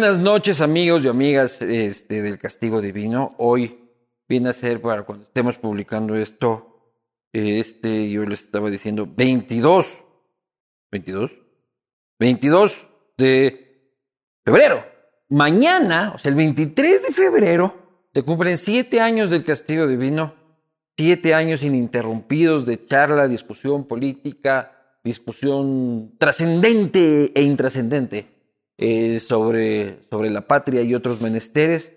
buenas noches amigos y amigas este, del Castigo Divino. Hoy viene a ser para cuando estemos publicando esto, este, yo les estaba diciendo 22, 22, 22 de febrero. Mañana, o sea, el 23 de febrero, se cumplen siete años del Castigo Divino, siete años ininterrumpidos de charla, discusión política, discusión trascendente e intrascendente eh, sobre, sobre la patria y otros menesteres.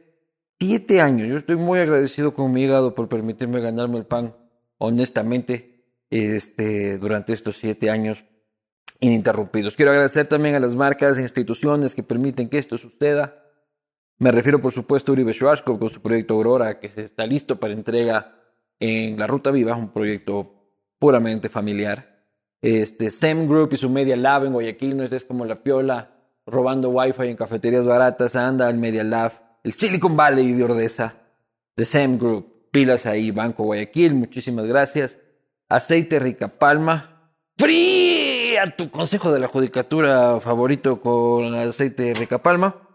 Siete años. Yo estoy muy agradecido con mi hígado por permitirme ganarme el pan honestamente este, durante estos siete años ininterrumpidos. Quiero agradecer también a las marcas e instituciones que permiten que esto suceda. Me refiero, por supuesto, a Uribe Schwarzkopf con su proyecto Aurora, que está listo para entrega en la Ruta Viva, un proyecto puramente familiar. Este, SEM Group y su Media Lab en Guayaquil no es como la piola robando wifi en cafeterías baratas, anda al Media Lab, el Silicon Valley de Ordesa, The Same Group, pilas ahí, Banco Guayaquil, muchísimas gracias. Aceite Rica Palma, fría tu consejo de la judicatura favorito con aceite Rica Palma.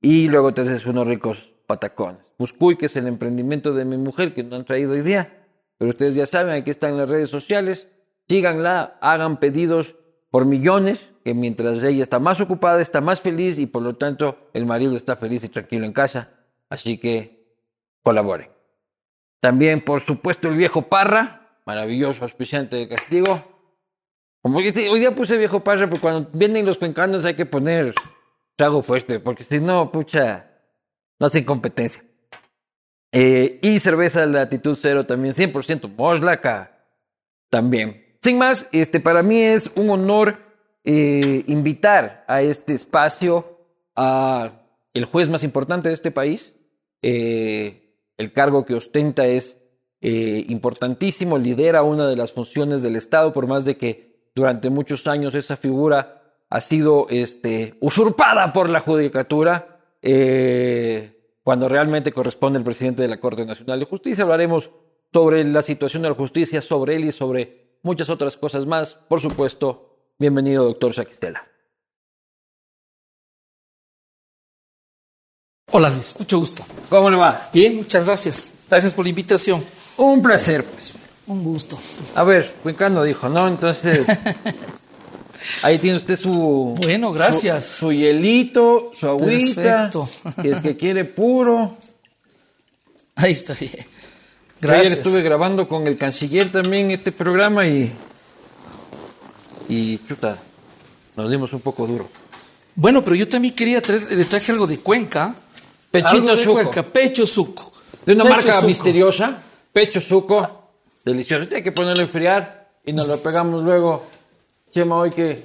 Y luego te haces unos ricos patacones. Muscuy, que es el emprendimiento de mi mujer que no han traído hoy día, pero ustedes ya saben, aquí están las redes sociales, síganla, hagan pedidos por millones, que mientras ella está más ocupada, está más feliz y por lo tanto el marido está feliz y tranquilo en casa. Así que colaboren. También, por supuesto, el viejo Parra, maravilloso auspiciante de castigo. Como hoy día puse viejo Parra, porque cuando vienen los cuencanos hay que poner trago fuerte, porque si no, pucha, no hacen competencia. Eh, y cerveza latitud cero también, 100% Moslaca también. Sin más, este, para mí es un honor eh, invitar a este espacio a el juez más importante de este país. Eh, el cargo que ostenta es eh, importantísimo, lidera una de las funciones del Estado, por más de que durante muchos años esa figura ha sido este, usurpada por la judicatura, cuando realmente corresponde al presidente de la Corte Nacional de Justicia. Hablaremos sobre la situación de la justicia, sobre él y sobre muchas otras cosas más. Por supuesto, bienvenido, doctor Saquistela. Hola Luis, mucho gusto. ¿Cómo le va? Bien, muchas gracias. Gracias por la invitación. Un placer, pues. Un gusto. A ver, Cuencano dijo, ¿no? Entonces, ahí tiene usted su... Bueno, gracias. Su, hielito, su agüita. Perfecto. Que es que quiere puro. Ahí está bien. Ayer estuve grabando con el canciller también este programa y. Y chuta, nos dimos un poco duro. Bueno, pero yo también quería traer, le traje algo de Cuenca. Pechito suco. Cuenca, pecho suco. De una marca misteriosa, pecho suco. Delicioso. Tiene que ponerlo a enfriar y nos lo pegamos luego. Chema, hoy que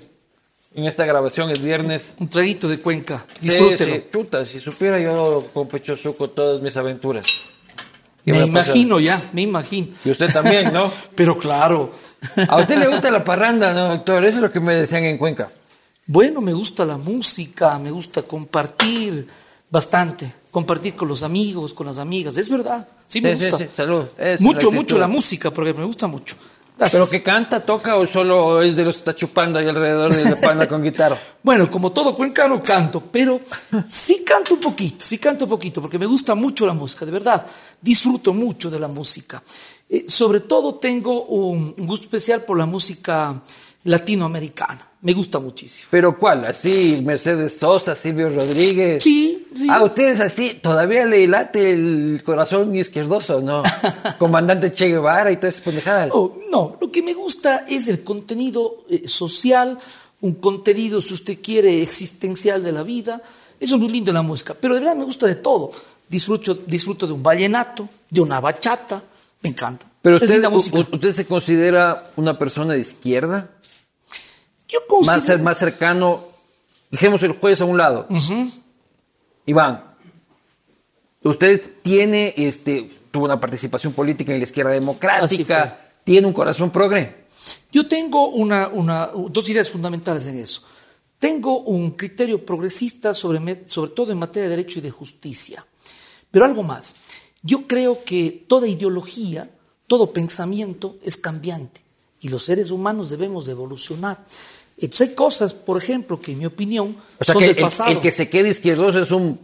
en esta grabación es viernes. Un traguito de Cuenca. Disfrútelo. Sí, chuta, si supiera yo con pecho suco todas mis aventuras. Me imagino ya, me imagino. Y usted también, ¿no? Pero claro. A usted le gusta la parranda, ¿no, doctor? Eso es lo que me decían en Cuenca. Bueno, me gusta la música, me gusta compartir bastante, compartir con los amigos, con las amigas, es verdad. Sí, me gusta. Sí, sí, salud. mucho, mucho la música, porque me gusta mucho. ¿Pero que canta, toca o solo es de los que está chupando ahí alrededor de la panda con guitarra? Bueno, como todo cuencano canto, pero sí canto un poquito, sí canto un poquito, porque me gusta mucho la música, de verdad, disfruto mucho de la música. Eh, sobre todo tengo un gusto especial por la música latinoamericana. Me gusta muchísimo. ¿Pero cuál? ¿Así Mercedes Sosa, Silvio Rodríguez? Sí, sí. Ah, ustedes así, todavía le late el corazón izquierdoso, ¿no? Comandante Che Guevara y todas esas pendejadas. Oh, no, lo que me gusta es el contenido eh, social, un contenido, si usted quiere, existencial de la vida. Eso es muy lindo en la música, pero de verdad me gusta de todo. Disfruto, disfruto de un vallenato, de una bachata, me encanta. Pero usted, usted se considera una persona de izquierda? Yo considero... más, más cercano, dejemos el juez a un lado. Iván, usted tiene, este, tuvo una participación política en la izquierda democrática, tiene un corazón progre. Yo tengo una, una, dos ideas fundamentales en eso. Tengo un criterio progresista sobre, sobre todo en materia de derecho y de justicia. Pero algo más. Yo creo que toda ideología, todo pensamiento es cambiante y los seres humanos debemos de evolucionar. Entonces hay cosas, por ejemplo, que en mi opinión O sea son que del el, pasado. el que se quede izquierdoso es un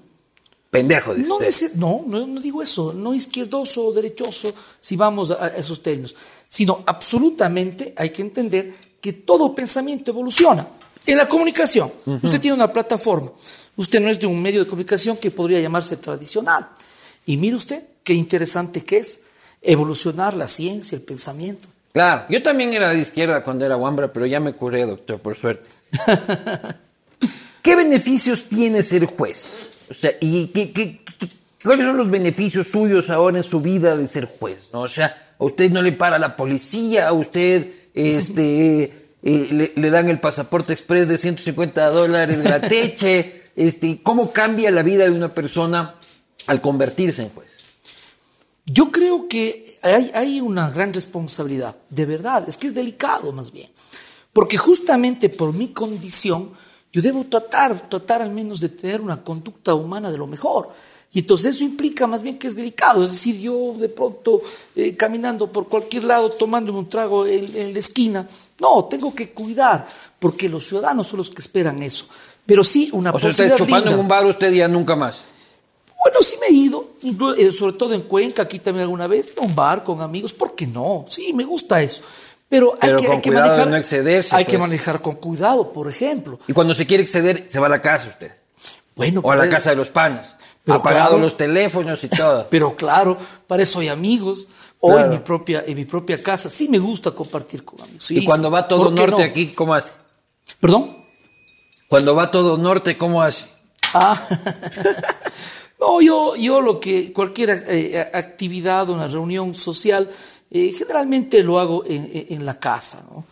pendejo, No, no, no, no digo eso, no izquierdoso o derechoso, si vamos a, a esos términos, sino absolutamente hay que entender que todo pensamiento evoluciona. En la comunicación, usted tiene una plataforma, usted no es de un medio de comunicación que podría llamarse tradicional. Y mire usted qué interesante que es evolucionar la ciencia, el pensamiento. Claro, yo también era de izquierda cuando era Wambra, pero ya me curé, doctor, por suerte. ¿Qué beneficios tiene ser juez? O sea, ¿y qué, qué- qué- cuáles son los beneficios suyos ahora en su vida de ser juez? ¿no? O sea, a usted no le para la policía, a usted este, eh, le, le dan el pasaporte express de 150 dólares grateche. Este, ¿Cómo cambia la vida de una persona al convertirse en juez? Yo creo que hay, hay una gran responsabilidad, de verdad, es que es delicado más bien, porque justamente por mi condición yo debo tratar, tratar al menos de tener una conducta humana de lo mejor. Y entonces eso implica más bien que es delicado, es decir, yo de pronto eh, caminando por cualquier lado, tomándome un trago en, en la esquina, no, tengo que cuidar, porque los ciudadanos son los que esperan eso. Pero sí, una O sea, usted posibilidad chupando en digna. un bar, usted ya nunca más. Bueno, sí me he ido, sobre todo en Cuenca, aquí también alguna vez, a un bar con amigos, ¿por qué no? Sí, me gusta eso. Pero hay que, hay que manejar. no excederse, hay que pues. manejar con cuidado, por ejemplo. Y cuando se quiere exceder, se va a la casa usted. Bueno, O a la casa de los panas. Pero Apagado claro. los teléfonos y todo. Pero claro, para eso hay amigos. O Claro. en mi propia, en mi propia casa. Sí me gusta compartir con amigos. Sí, y cuando va todo ¿Por qué norte no? aquí, ¿cómo hace? ¿Perdón? Cuando va todo norte, ¿cómo hace? Ah, no, yo, yo lo que, cualquier eh, actividad, una reunión social, eh, generalmente lo hago en, en- la casa, ¿no?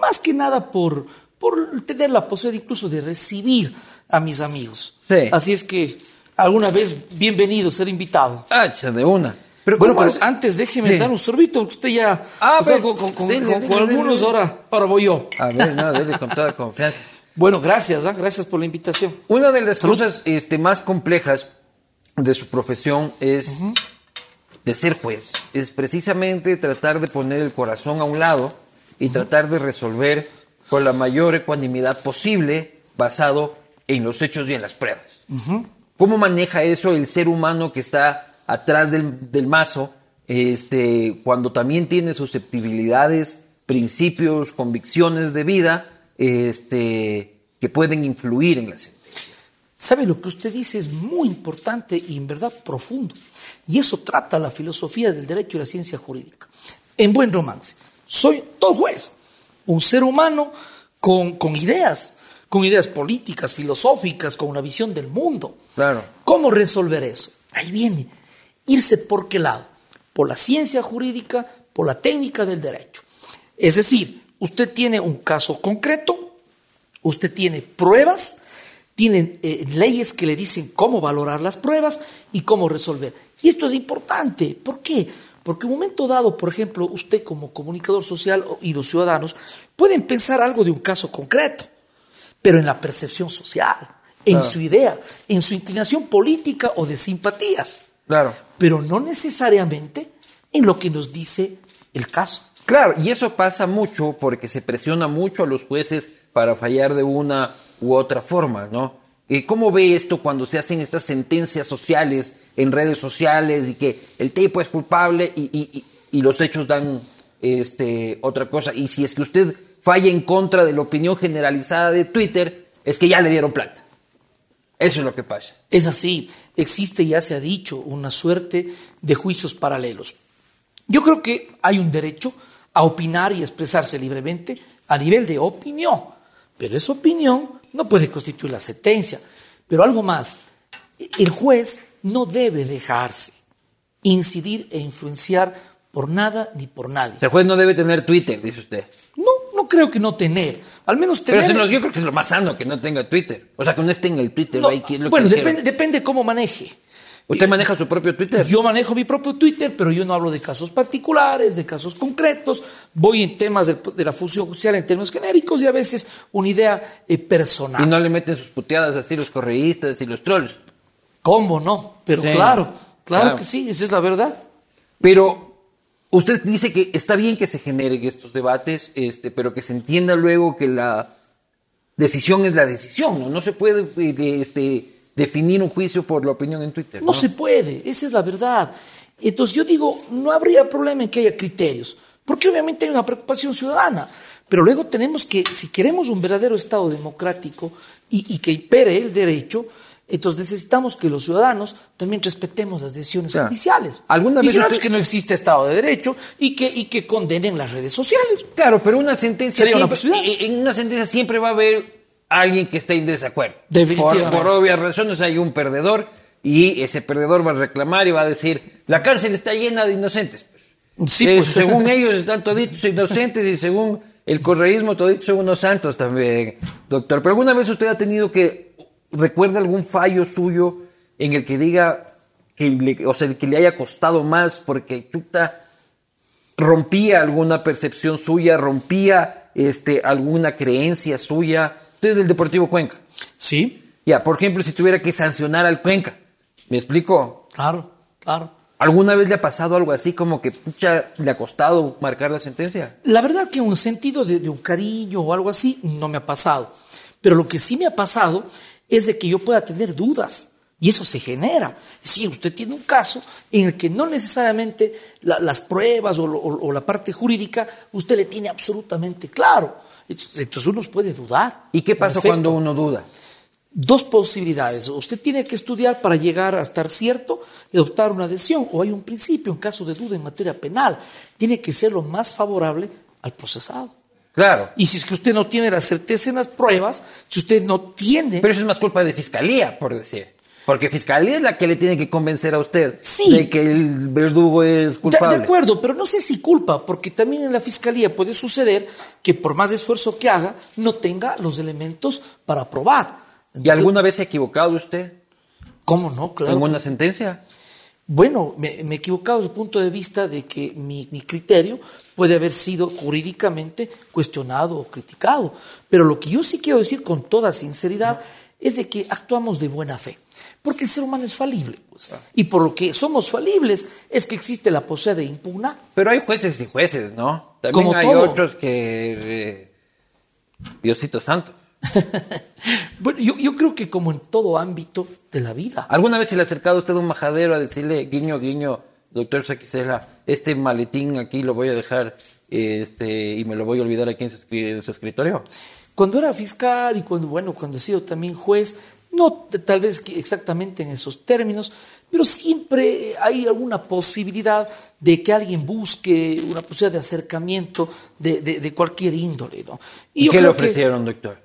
Más que nada por, por tener la posibilidad incluso de recibir a mis amigos. Sí. Así es que alguna vez bienvenido, ser invitado. Ah, cha, de una. Pero bueno, ¿cómo pero hace? antes déjeme Sí. dar un sorbito, usted ya Ah, está pero- con, con- dele, con- dele, con dele, algunos, ahora, ahora voy yo. A ver, no, dele con toda confianza. Bueno, gracias, ¿ah? gracias por la invitación. Una de las cosas este, más complejas de su profesión es de ser juez. Es precisamente tratar de poner el corazón a un lado y tratar de resolver con la mayor ecuanimidad posible basado en los hechos y en las pruebas. ¿Cómo maneja eso el ser humano que está atrás del, del mazo este, cuando también tiene susceptibilidades, principios, convicciones de vida este, que pueden influir en la sentencia? Sabe, lo que usted dice es muy importante y en verdad profundo. Y eso trata la filosofía del derecho y la ciencia jurídica. En buen romance, soy todo juez, un ser humano con, con ideas, con ideas políticas, filosóficas, con una visión del mundo. Claro. ¿Cómo resolver eso? Ahí viene, irse por qué lado, por la ciencia jurídica, por la técnica del derecho. Es decir, usted tiene un caso concreto, usted tiene pruebas, tiene eh, leyes que le dicen cómo valorar las pruebas y cómo resolver. Y esto es importante. ¿Por qué? Porque en un momento dado, por ejemplo, usted como comunicador social y los ciudadanos pueden pensar algo de un caso concreto, pero en la percepción social, en Claro. su idea, en su inclinación política o de simpatías, Claro. pero no necesariamente en lo que nos dice el caso. Claro, y eso pasa mucho porque se presiona mucho a los jueces para fallar de una u otra forma, ¿no? ¿Cómo ve esto cuando se hacen estas sentencias sociales en redes sociales y que el tipo es culpable y los hechos dan este, otra cosa? Y si es que usted falla en contra de la opinión generalizada de Twitter, es que ya le dieron plata. Eso es lo que pasa. Es así, existe, ya se ha dicho, una suerte de juicios paralelos. Yo creo que hay un derecho a opinar y expresarse libremente a nivel de opinión, pero esa opinión no puede constituir la sentencia. Pero algo más, el juez no debe dejarse incidir e influenciar por nada ni por nadie. El juez no debe tener Twitter, dice usted. No, no creo que no tener, al menos tener... no- yo creo que es lo más sano que no tenga Twitter. O sea, que no esté en el Twitter. No, ahí, que lo que bueno, quiera. depende, depende cómo maneje. ¿Usted maneja su propio Twitter? Yo manejo mi propio Twitter, pero yo no hablo de casos particulares, de casos concretos. Voy en temas de, de la función judicial en términos genéricos y a veces una idea eh, personal. Y no le meten sus puteadas así los correístas y los trolls. ¿Cómo no? Pero Sí. claro, claro, Claro. que sí, esa es la verdad. Pero usted dice que está bien que se generen estos debates, este, pero que se entienda luego que la decisión es la decisión, ¿no? No se puede eh, este, definir un juicio por la opinión en Twitter. No se puede, esa es la verdad. Entonces yo digo, no habría problema en que haya criterios, porque obviamente hay una preocupación ciudadana, pero luego tenemos que, si queremos un verdadero Estado democrático y, y que impere el derecho, entonces necesitamos que los ciudadanos también respetemos las decisiones Claro. judiciales. ¿Alguna y vez usted- que no existe Estado de Derecho y que, y que condenen las redes sociales. Claro, pero una sentencia Sería una siempre, posibilidad. en una sentencia siempre va a haber alguien que esté en desacuerdo. Por, por obvias razones hay un perdedor y ese perdedor va a reclamar y va a decir, la cárcel está llena de inocentes. Sí, Eh, pues. según ellos están toditos inocentes y según el correísmo toditos son unos santos también, doctor. Pero alguna vez usted ha tenido que, recuerda algún fallo suyo en el que diga, que le, o sea, que le haya costado más porque chuta rompía alguna percepción suya, rompía este, alguna creencia suya. Usted es del Deportivo Cuenca. Sí, Ya, por ejemplo, si tuviera que sancionar al Cuenca, ¿me explico? claro, claro. ¿Alguna vez le ha pasado algo así como que pucha, le ha costado marcar la sentencia? La verdad que un sentido de, de un cariño o algo así no me ha pasado. Pero lo que sí me ha pasado es de que yo pueda tener dudas. Y eso se genera. Si usted tiene un caso en el que no necesariamente la- las pruebas o, lo- o- o la parte jurídica usted le tiene absolutamente claro. Entonces, uno puede dudar. ¿Y qué pasa cuando uno duda? Dos posibilidades. Usted tiene que estudiar para llegar a estar cierto y adoptar una decisión. O hay un principio en caso de duda en materia penal. Tiene que ser lo más favorable al procesado. Claro. Y si es que usted no tiene la certeza en las pruebas, si usted no tiene... Pero eso es más culpa de fiscalía, por decir. Porque fiscalía es la que le tiene que convencer a usted Sí. de que el verdugo es de, culpable. de acuerdo, pero no sé si culpa, porque también en la fiscalía puede suceder que por más esfuerzo que haga, no tenga los elementos para probar. ¿Y alguna vez se ha equivocado usted ¿Cómo no? Claro. en una sentencia? Bueno, me, me he equivocado desde el punto de vista de que mi, mi criterio puede haber sido jurídicamente cuestionado o criticado. Pero lo que yo sí quiero decir con toda sinceridad es de que actuamos de buena fe. Porque el ser humano es falible. pues. Y por lo que somos falibles es que existe la posibilidad de impugnar. Pero hay jueces y jueces, ¿no? También Como hay todo. otros que... eh, Diosito santo. Bueno, yo, yo creo que como en todo ámbito de la vida. ¿Alguna vez se le ha acercado a usted a un majadero a decirle, guiño, guiño, doctor Saquicela, este maletín aquí lo voy a dejar este, y me lo voy a olvidar aquí en su, en su escritorio? Cuando era fiscal y cuando, bueno, cuando he sido también juez, no tal vez exactamente en esos términos, pero siempre hay alguna posibilidad de que alguien busque una posibilidad de acercamiento de, de- de cualquier índole, ¿no? ¿Y qué le que, ofrecieron, doctor?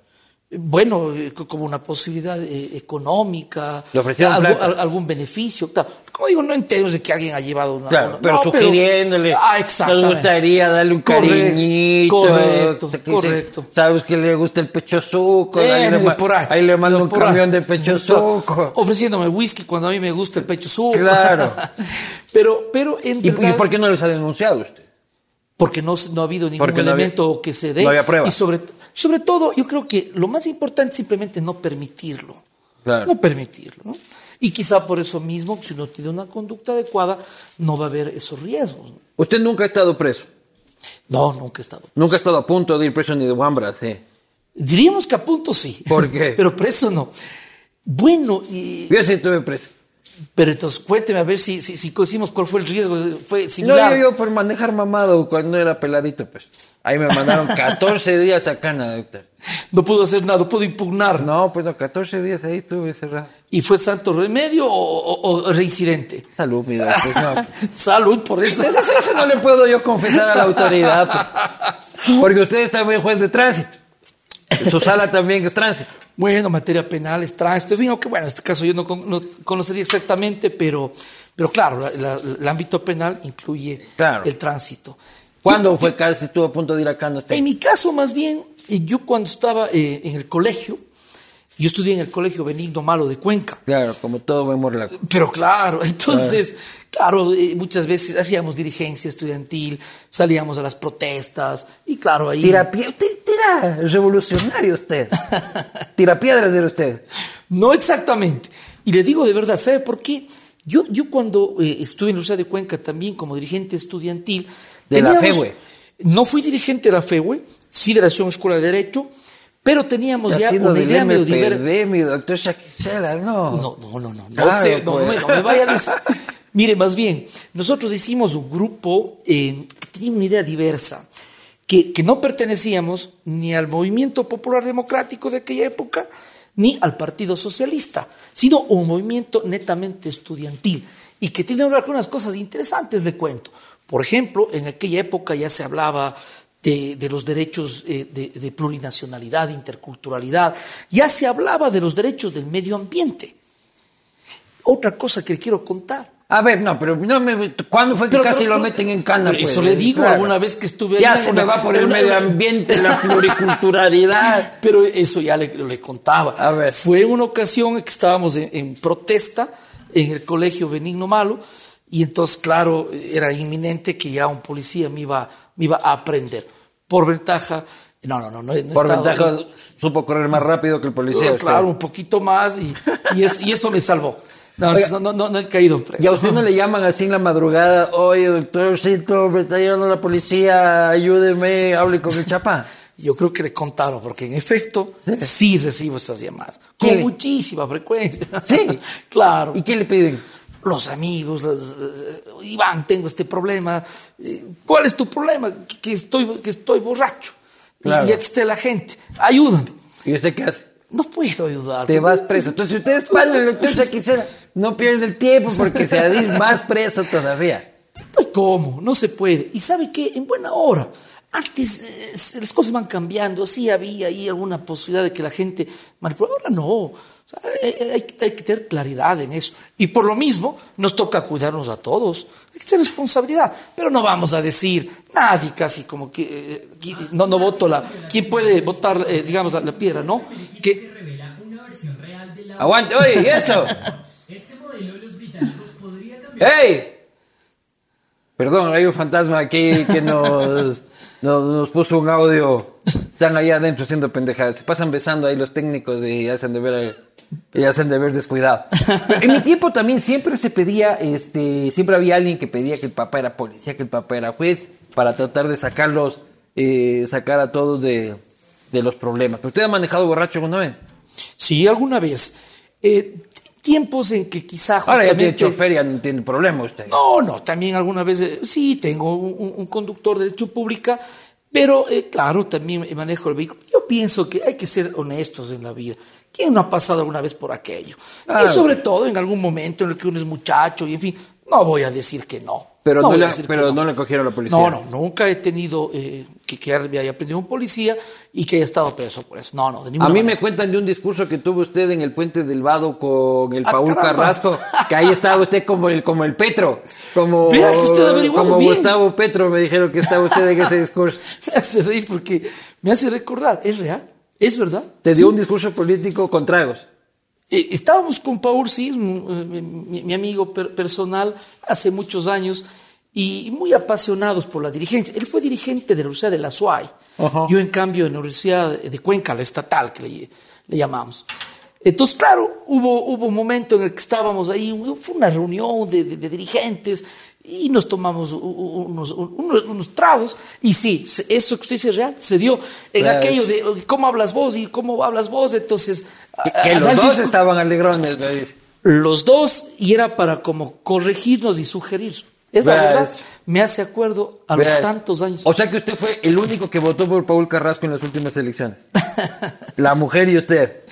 Bueno, eh, co- como una posibilidad eh, económica, Le ofrecieron algo- plata. al- algún beneficio, claro. Como digo, no en términos de que alguien ha llevado una... Claro, una- pero no, sugiriéndole, Ah, nos gustaría darle un Correcto, cariñito. correcto, correcto. Sabes que le gusta el pecho suco, Eh, ahí, le, medio ma- por ahí, ahí le mando un camión de pecho suco. Ofreciéndome whisky cuando a mí me gusta el pecho suco. Claro. pero, pero en ¿Y, y por qué no les ha denunciado usted? Porque no, no ha habido ningún Porque no había- elemento que se dé. no había pruebas. Y sobre, sobre todo, yo creo que lo más importante es simplemente no permitirlo. Claro. No permitirlo. ¿no? Y quizá por eso mismo, si uno tiene una conducta adecuada, no va a haber esos riesgos. Usted nunca ha estado preso. No, nunca he estado. Nunca ha estado a punto de ir preso ni de Wambra, sí. Diríamos que a punto sí. ¿Por qué? Pero preso no. Bueno, y- Yo sí estuve preso. Pero entonces cuénteme a ver si, si, si cuál fue el riesgo. ¿Fue No, similar? yo, yo por manejar mamado cuando era peladito, pues. Ahí me mandaron 14 días a Cana, doctor. No pudo hacer nada, no pudo impugnar. No, pues no, 14 días ahí estuve cerrado. ¿Y fue santo remedio o, o- o reincidente? Salud, mi doctor. No, Salud por eso. Eso, eso no le puedo yo confesar a la autoridad. pues. Porque usted es también juez de tránsito. Su sala también es tránsito. Bueno, materia penal, es tránsito, en fin, aunque bueno, en este caso yo no, con- no conocería exactamente, pero, pero claro, la- la- el ámbito penal incluye Claro. el tránsito. ¿Cuándo fue casi estuvo a punto de ir a Cana usted? En mi caso, más bien, eh, yo cuando estaba eh, en el colegio, yo estudié en el colegio Benigno Malo de Cuenca, Claro, como todo buen morlaco. pero claro, entonces, claro, eh, muchas veces hacíamos dirigencia estudiantil, salíamos a las protestas, y claro, ahí... Tira pie- usted tira revolucionario usted. Tira piedras era usted. No exactamente. Y le digo de verdad, ¿sabe por qué? Yo, yo cuando eh, estuve en la Universidad de Cuenca también como dirigente estudiantil... De la FEUE. No fui dirigente de la FEUE, sí de la Escuela de Derecho, pero teníamos ya una idea medio diver- MPD, mi doctor Shakisela, no. no, no, no, no, no Claro, sé, no, pues. me, no me vaya a decir. Mire, más bien, nosotros hicimos un grupo eh, que tenía una idea diversa, que, que no pertenecíamos ni al movimiento popular democrático de aquella época, ni al Partido Socialista, sino un movimiento netamente estudiantil y que tiene algunas cosas interesantes, le cuento. Por ejemplo, en aquella época ya se hablaba de, de los derechos eh, de, de plurinacionalidad, interculturalidad, ya se hablaba de los derechos del medio ambiente. Otra cosa que le quiero contar. A ver, no, pero no me, ¿cuándo fue que Pero- casi pero- lo meten en cana? eso pues? le digo, Claro. alguna vez que estuve Ya ahí se me va por el medio ambiente, la pluriculturalidad. Pero eso ya le, le contaba. A ver. Fue una ocasión en que estábamos en, en protesta en el colegio Benigno Malo y entonces, claro, era inminente que ya un policía me iba, me iba a aprender. Por ventaja, no, no, no, no, no Por ventaja, supo correr más rápido que el policía. claro, un poquito más y, y, eso, y eso me salvó. No, Oiga. no, no, no, he caído preso. Y a usted no le llaman así en la madrugada, oye, doctorcito, me está llevando la policía, ayúdeme, hable con el chapa. Yo creo que le contaron, porque en efecto sí, recibo estas llamadas. ¿Qué Con le- muchísima frecuencia. Sí. claro. ¿Y qué le piden? Los amigos, las, eh, Iván, tengo este problema. eh, ¿Cuál es tu problema? Que, que estoy, que estoy borracho. Y- Claro. Y, aquí está la gente. Ayúdame. ¿Y usted qué hace? No puedo ayudar. Te vas preso. Entonces, si ustedes van al doctor Shakisela, no pierde el tiempo porque se va a ir más preso todavía. ¿Cómo? No se puede. ¿Y sabe qué? En buena hora. Antes eh, las cosas van cambiando. Sí había ahí alguna posibilidad de que la gente manipulara. Ahora no. O sea, hay, hay- hay que tener claridad en eso. Y por lo mismo nos toca cuidarnos a todos. Hay que tener responsabilidad. Pero no vamos a decir, nadie casi como que... eh, no, no voto la... ¿Quién puede votar, eh, digamos, la, la piedra, no? Que Aguante, oye, ¿y eso? Este modelo de los británicos podría cambiar. ¡Ey! Perdón, hay un fantasma aquí que nos, nos, nos puso un audio. Están allá adentro haciendo pendejadas. Se pasan besando ahí los técnicos y hacen de ver, y hacen de ver descuidado. En mi tiempo también siempre se pedía, este, siempre había alguien que pedía que el papá era policía, que el papá era juez, para tratar de sacarlos, eh, sacar a todos de, de los problemas. ¿Pero usted ha manejado borracho alguna vez? sí, alguna vez. eh, tiempos en que quizá Ahora ya tiene chofer, ya no tiene problema usted. No, no, también alguna vez, eh, sí, tengo un, conductor de derecho pública, pero eh, claro, también manejo el vehículo. Yo pienso que hay que ser honestos en la vida. ¿Quién no ha pasado alguna vez por aquello? Y sobre todo en algún momento en el que uno es muchacho y en fin, no voy a decir que no. Pero, no, a le, pero no. le cogieron la policía. No, no, nunca he tenido eh, que, que me haya aprendido un policía y que haya estado preso por eso. No, no, de A ninguna mí me manera. cuentan de un discurso que tuvo usted en el puente del Vado con el Ah, Paul caramba. Carrasco, que ahí estaba usted como el, como el Petro, como, que usted como bien. Gustavo Petro, me dijeron que estaba usted en ese discurso. Me hace reír porque me hace recordar, es real, es verdad. Te Sí. dio un discurso político con tragos. Eh, estábamos con Paul, sí, un- eh, mi, mi amigo per- personal, hace muchos años, y muy apasionados por la dirigencia. Él fue dirigente de la Universidad de la SUAY. Ajá. Yo, en cambio, en la Universidad de Cuenca, la estatal, que le, le llamamos. Entonces, claro, hubo, hubo un momento en el que estábamos ahí, fue una reunión de, de- de dirigentes y nos tomamos unos, unos, unos tragos. Y sí, eso que usted dice es real, se dio en Claro. aquello de cómo hablas vos y cómo hablas vos. Entonces, Que, los dos estaban alegrones. me dice. los dos, y era para como corregirnos y sugerir. Es la verdad, me hace acuerdo a los tantos años. O sea que usted fue el único que votó por Paul Carrasco en las últimas elecciones. La mujer y usted.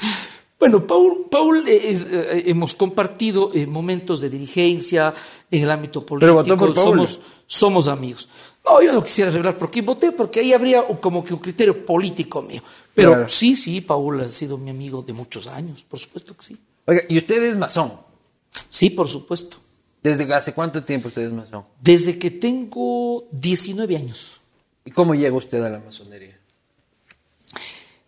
Bueno, Paul, Paul eh, es, eh, hemos compartido eh, momentos de dirigencia en el ámbito político. votó por Paul. Somos, somos amigos. No, yo no quisiera revelar por quién voté, porque ahí habría como que un criterio político mío. Pero Claro. sí, sí, Paul ha sido mi amigo de muchos años, por supuesto que sí. Oiga, y usted es masón. Sí, por supuesto. ¿Desde hace cuánto tiempo usted es masón? Desde que tengo 19 años. ¿Y cómo llega usted a la masonería?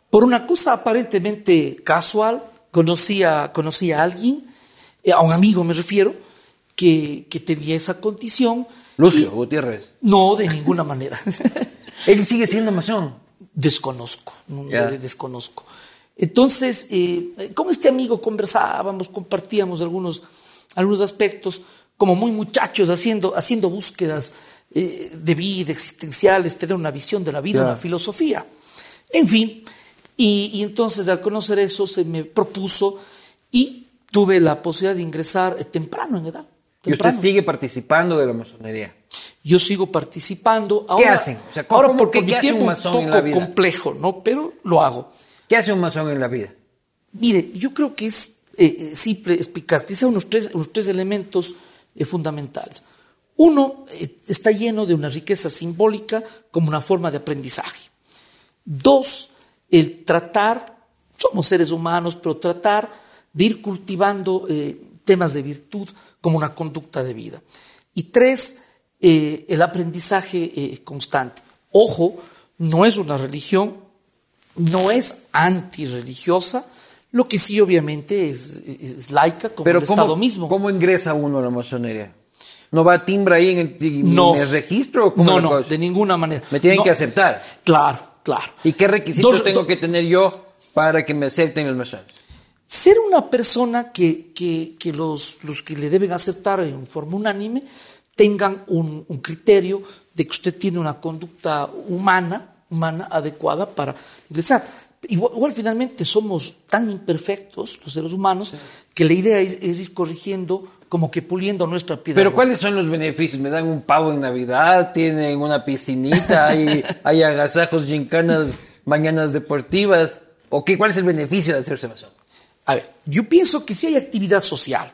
Por una cosa aparentemente casual, conocí a, conocí a alguien, eh, a un amigo me refiero, que, que tenía esa condición. Lucio Gutiérrez. No, de ninguna manera. Él sigue siendo masón. desconozco, eh, desconozco. Entonces, eh, con este amigo conversábamos, compartíamos algunos, algunos aspectos, como muy muchachos, haciendo, haciendo búsquedas eh, de vida, existenciales, tener una visión de la vida, una filosofía. En fin, y, y entonces al conocer eso se me propuso y tuve la posibilidad de ingresar eh, temprano en edad. Y usted sigue participando de la masonería. Yo sigo participando. Ahora, hacen? O sea, ¿cómo- ahora cómo- por, qué- por mi qué hace un tiempo un masón en poco complejo, ¿no? Pero lo hago. ¿Qué hace un masón en la vida? Mire, yo creo que es eh, eh, simple explicar, quizá unos tres, unos tres elementos eh, fundamentales. Uno, eh, está lleno de una riqueza simbólica como una forma de aprendizaje. Dos, el tratar, somos seres humanos, pero tratar de ir cultivando eh, temas de virtud como una conducta de vida. Y tres, eh, el aprendizaje eh, constante. Ojo, no es una religión, no es antirreligiosa, lo que sí obviamente es, es- es laica como Pero el ¿cómo, Estado mismo. ¿cómo ingresa uno a la masonería? ¿No va a timbre ahí en el, en no, el registro? o cómo no, no, cosa? de ninguna manera. Me tienen No, que aceptar. Claro, claro. ¿Y qué requisitos Dos- tengo que tener yo para que me acepten los masones? Ser una persona que, que- que los, los que le deben aceptar en forma unánime tengan un, un criterio de que usted tiene una conducta humana, humana adecuada para ingresar. Igual, igual finalmente somos tan imperfectos los seres humanos que la idea es, es ir corrigiendo, como que puliendo nuestra piedra. Pero ¿cuáles son los beneficios? ¿Me dan un pavo en Navidad? ¿Tienen una piscinita? ¿Hay, hay agasajos, gincanas, mañanas deportivas? ¿O qué? ¿Cuál es el beneficio de hacerse masón? A ver, yo pienso que sí hay actividad social.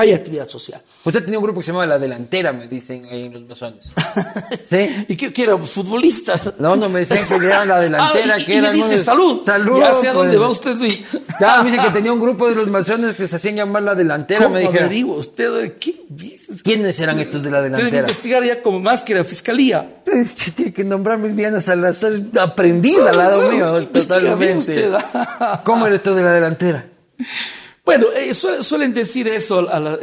Hay actividad social. Usted tenía un grupo que se llamaba La Delantera, me dicen ahí en los masones. ¿Sí? ¿Y qué, qué eran? ¿Futbolistas? No, no, me decían que eran La Delantera, Ah, y, que y me dice unos- salud. Salud. Ya sé a dónde pues. va usted, Luis. Ya, me dice que tenía un grupo de los masones que se hacían llamar La Delantera, ¿Cómo me dijeron. averigua usted? ¿Qué? ¿Quiénes eran estos de La Tiene que Delantera? investigar ya como más que la fiscalía. Pues, Tiene que nombrarme Diana Salazar, aprendida al lado mío, totalmente. usted. ¿Cómo eres tú de La Delantera? Bueno, eh, suelen, decir eso a la-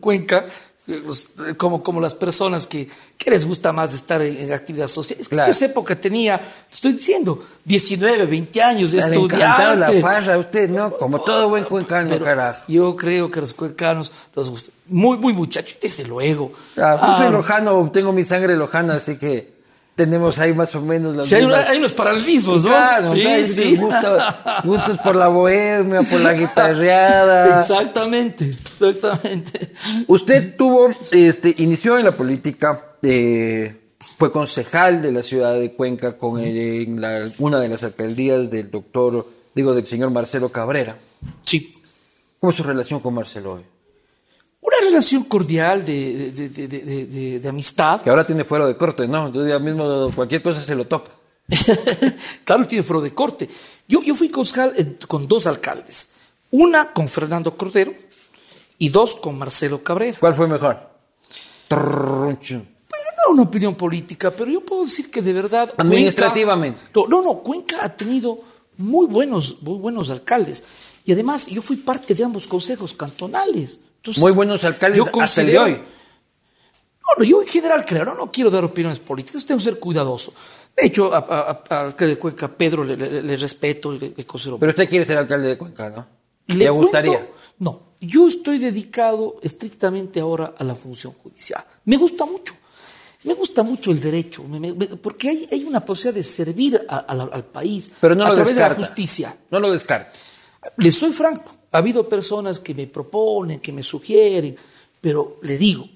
Cuenca, eh, los- eh, como, como las personas que, que les gusta más estar en, en actividad social. Es que Claro. en esa época tenía, estoy diciendo, 19, 20 años de encantaba la estudiante. farra usted, ¿no? Como todo buen cuencano, Pero carajo. yo creo que los cuencanos los gusta. Muy, muy muchachos, desde luego. Ah, yo soy Ah, lojano, tengo mi sangre lojana, así que tenemos ahí más o menos las sí, hay, unos paralelismos, ¿no? Claro, sí, sí. Gustos, gustos por la bohemia, por la guitarreada. Exactamente, exactamente. Usted tuvo, este, inició en la política, eh, fue concejal de la ciudad de Cuenca con el- en la- una de las alcaldías del doctor, digo, del señor Marcelo Cabrera. Sí. ¿Cómo es su relación con Marcelo hoy? Una relación cordial de, de- de- de- amistad. Que ahora tiene fuero de corte, ¿no? Entonces ya mismo cualquier cosa se lo topa. claro, tiene foro de corte. Yo, yo fui concejal eh, con dos alcaldes. Una con Fernando Cordero y dos con Marcelo Cabrera. ¿Cuál fue mejor? Trrrrunchu. Bueno, no una opinión política, pero yo puedo decir que de verdad. Cuenca- Administrativamente. no, no, no, Cuenca ha tenido muy buenos, muy buenos alcaldes. Y además, yo fui parte de ambos consejos cantonales. Entonces, Muy buenos alcaldes yo hasta el de hoy. No, no, yo en general creo, no, no quiero dar opiniones políticas, tengo que ser cuidadoso. De hecho, al alcalde de Cuenca, Pedro, le, le- le respeto y le, le considero. Pero usted quiere ser alcalde de Cuenca, ¿no? Le ¿Le cuento- gustaría? no, yo estoy dedicado estrictamente ahora a la función judicial. Me gusta mucho. Me gusta mucho el derecho, me- me- me- porque hay, hay una posibilidad de servir a- a la- al país Pero no a lo través de la descarta. justicia. No lo descarte. Les soy franco, ha habido personas que me proponen, que me sugieren, pero le digo,